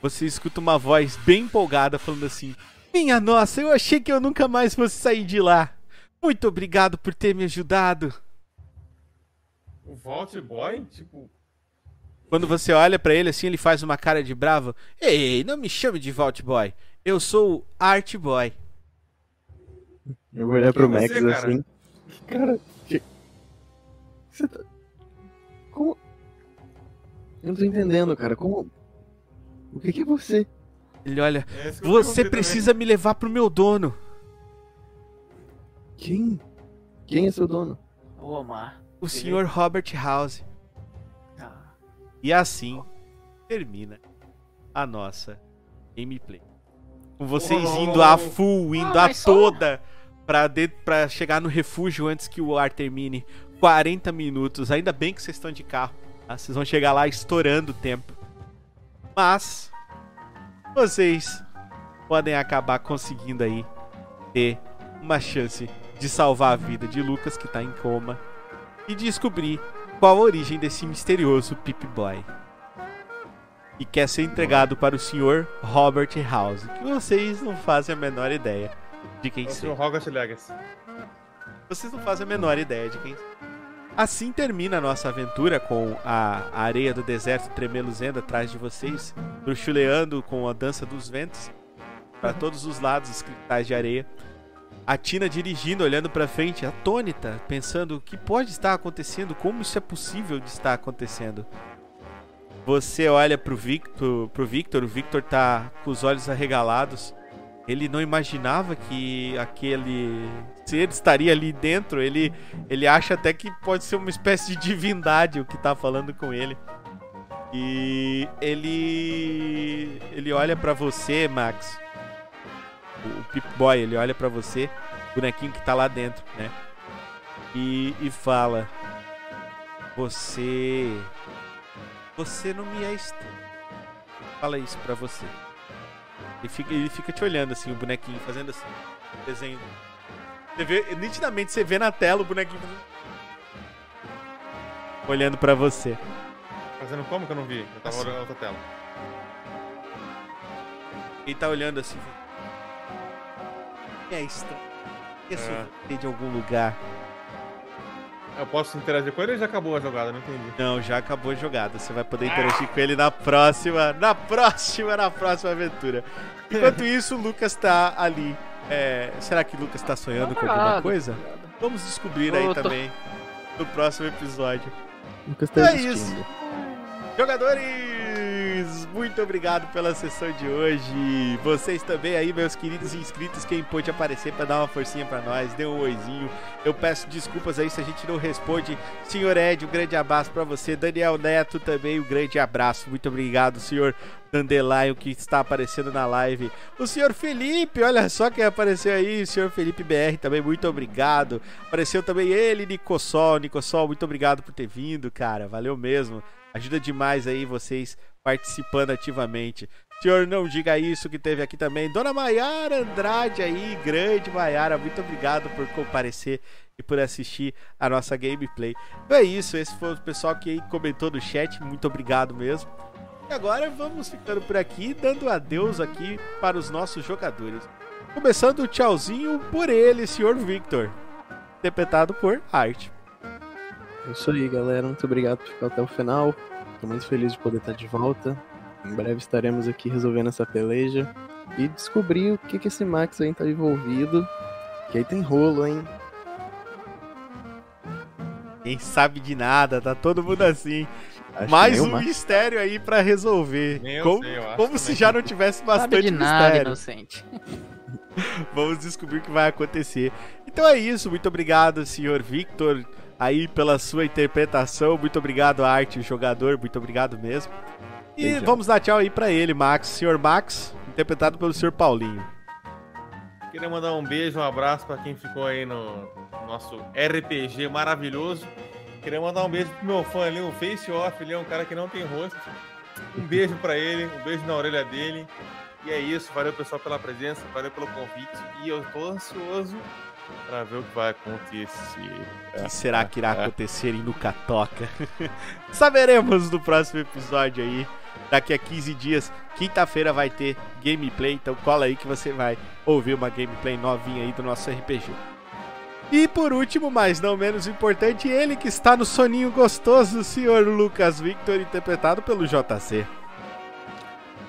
Você escuta uma voz bem empolgada falando assim: Minha nossa, eu achei que eu nunca mais fosse sair de lá. Muito obrigado por ter me ajudado. O Vault Boy, tipo, Quando você olha pra ele assim, ele faz uma cara de bravo. Ei, não me chame de Vault Boy. Eu sou o Art Boy. Eu vou olhar pro Max você, cara? assim. Cara, que... Você tá. Como. Eu não tô entendendo, cara. Como. O que, que é você? Ele olha. é Você precisa me levar pro meu dono. Quem? Quem é seu dono? Ô, Omar. O senhor Robert House. E assim termina a nossa gameplay. Com vocês indo a full, indo Ah, a mas só- toda pra, de, pra chegar no refúgio antes que o ar termine. 40 minutos. Ainda bem que vocês estão de carro. tá? Vocês vão chegar lá estourando o tempo. Mas vocês podem acabar conseguindo aí ter uma chance de salvar a vida de Lucas, que tá em coma, e descobrir qual a origem desse misterioso Pip Boy. E quer ser entregado para o senhor Robert House, que vocês não fazem a menor ideia de quem É o. Sr. Hogwarts Legacy. Vocês não fazem a menor ideia de quem Assim termina a nossa aventura com a a areia do deserto tremeluzendo atrás de vocês, bruxuleando com a dança dos ventos para todos os lados os cristais de areia. A Tina dirigindo, olhando para frente, atônita, pensando o que pode estar acontecendo, como isso é possível de estar acontecendo. Você olha pro Victor, pro Victor, o Victor tá com os olhos arregalados. Ele não imaginava que aquele ser estaria ali dentro. Ele, ele acha até que pode ser uma espécie de divindade o que tá falando com ele. E ele ele olha pra você, Max. O, Pip Boy, ele olha pra você, o bonequinho que tá lá dentro, né? E, e fala: Você você não me é estranho. Fala isso pra você. Ele fica, ele fica te olhando assim, o bonequinho, fazendo assim, desenho. Você vê, nitidamente você vê na tela o bonequinho olhando pra você. Fazendo como que eu não vi? Eu tava Assim. olhando outra tela. Ele tá olhando assim. É estranho. Isso É. de algum lugar. Eu posso interagir com ele ou já acabou a jogada? Não entendi. Não, já acabou a jogada. Você vai poder interagir com ele na próxima, na próxima, na próxima aventura. Enquanto isso, o Lucas tá ali. É, será que o Lucas tá sonhando com alguma coisa? Vamos descobrir aí também no próximo episódio. Lucas tá É isso. Jogadores, amigos, muito obrigado pela sessão de hoje. Vocês também aí, meus queridos inscritos, quem pôde aparecer para dar uma forcinha para nós, dê um oizinho. Eu peço desculpas aí se a gente não responde. Senhor Ed, um grande abraço para você. Daniel Neto também, um grande abraço. Muito obrigado, senhor Dandelion, que está aparecendo na live. O senhor Felipe, olha só quem apareceu aí, o senhor Felipe BR também, muito obrigado. Apareceu também ele, Nicossol. Nicossol, muito obrigado por ter vindo, cara. Valeu mesmo. Ajuda demais aí vocês participando ativamente. Senhor, não diga isso que teve aqui também. Dona Maiara Andrade aí, grande Maiara, muito obrigado por comparecer e por assistir a nossa gameplay. Então é isso, esse foi o pessoal que comentou no chat, muito obrigado mesmo. E agora vamos ficando por aqui, dando adeus aqui para os nossos jogadores. Começando o tchauzinho por ele, senhor Victor, interpretado por Art. É isso aí, galera. Muito obrigado por ficar até o final. Tô muito feliz de poder estar de volta. Em breve estaremos aqui resolvendo essa peleja e descobrir o que, que esse Max aí tá envolvido. Que aí tem rolo, hein? Quem sabe de nada, tá todo mundo assim. Acho Mais um Max. mistério aí pra resolver. Nem eu como sei, como se já não tivesse Sabe bastante de nada, mistério. inocente. Vamos descobrir o que vai acontecer. Então é isso, muito obrigado, senhor Victor, aí pela sua interpretação. Muito obrigado, Arte, o jogador, muito obrigado mesmo. E Beijão. vamos dar tchau aí pra ele, Max. Senhor Max, interpretado pelo senhor Paulinho. Queria mandar um beijo, um abraço pra quem ficou aí no nosso RPG maravilhoso. Queria mandar um beijo pro meu fã ali, o Face Off, ele é um cara que não tem rosto. Um beijo pra ele, um beijo na orelha dele. E é isso, valeu pessoal pela presença, valeu pelo convite. E eu tô ansioso pra ver o que vai acontecer. O que será que irá acontecer em Nuca Toca? Saberemos no próximo episódio aí. Daqui a 15 dias, quinta-feira vai ter gameplay, então cola aí que você vai ouvir uma gameplay novinha aí do nosso RPG. E por último, mas não menos importante, ele que está no soninho gostoso, o senhor Lucas Victor, interpretado pelo JC.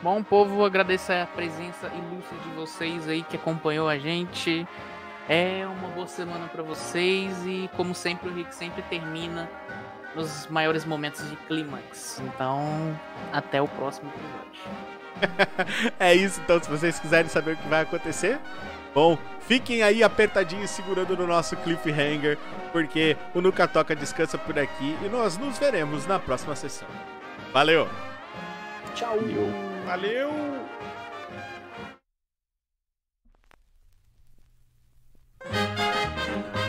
Bom, povo, agradeço a presença ilustre de vocês aí que acompanhou a gente. É uma boa semana pra vocês e, como sempre, o Rick sempre termina nos maiores momentos de clímax. Então, até o próximo episódio. É isso, então, se vocês quiserem saber o que vai acontecer, bom, fiquem aí apertadinhos segurando no nosso cliffhanger, porque o Nuca Toca descansa por aqui e nós nos veremos na próxima sessão. Valeu! Tchau! Valeu! Música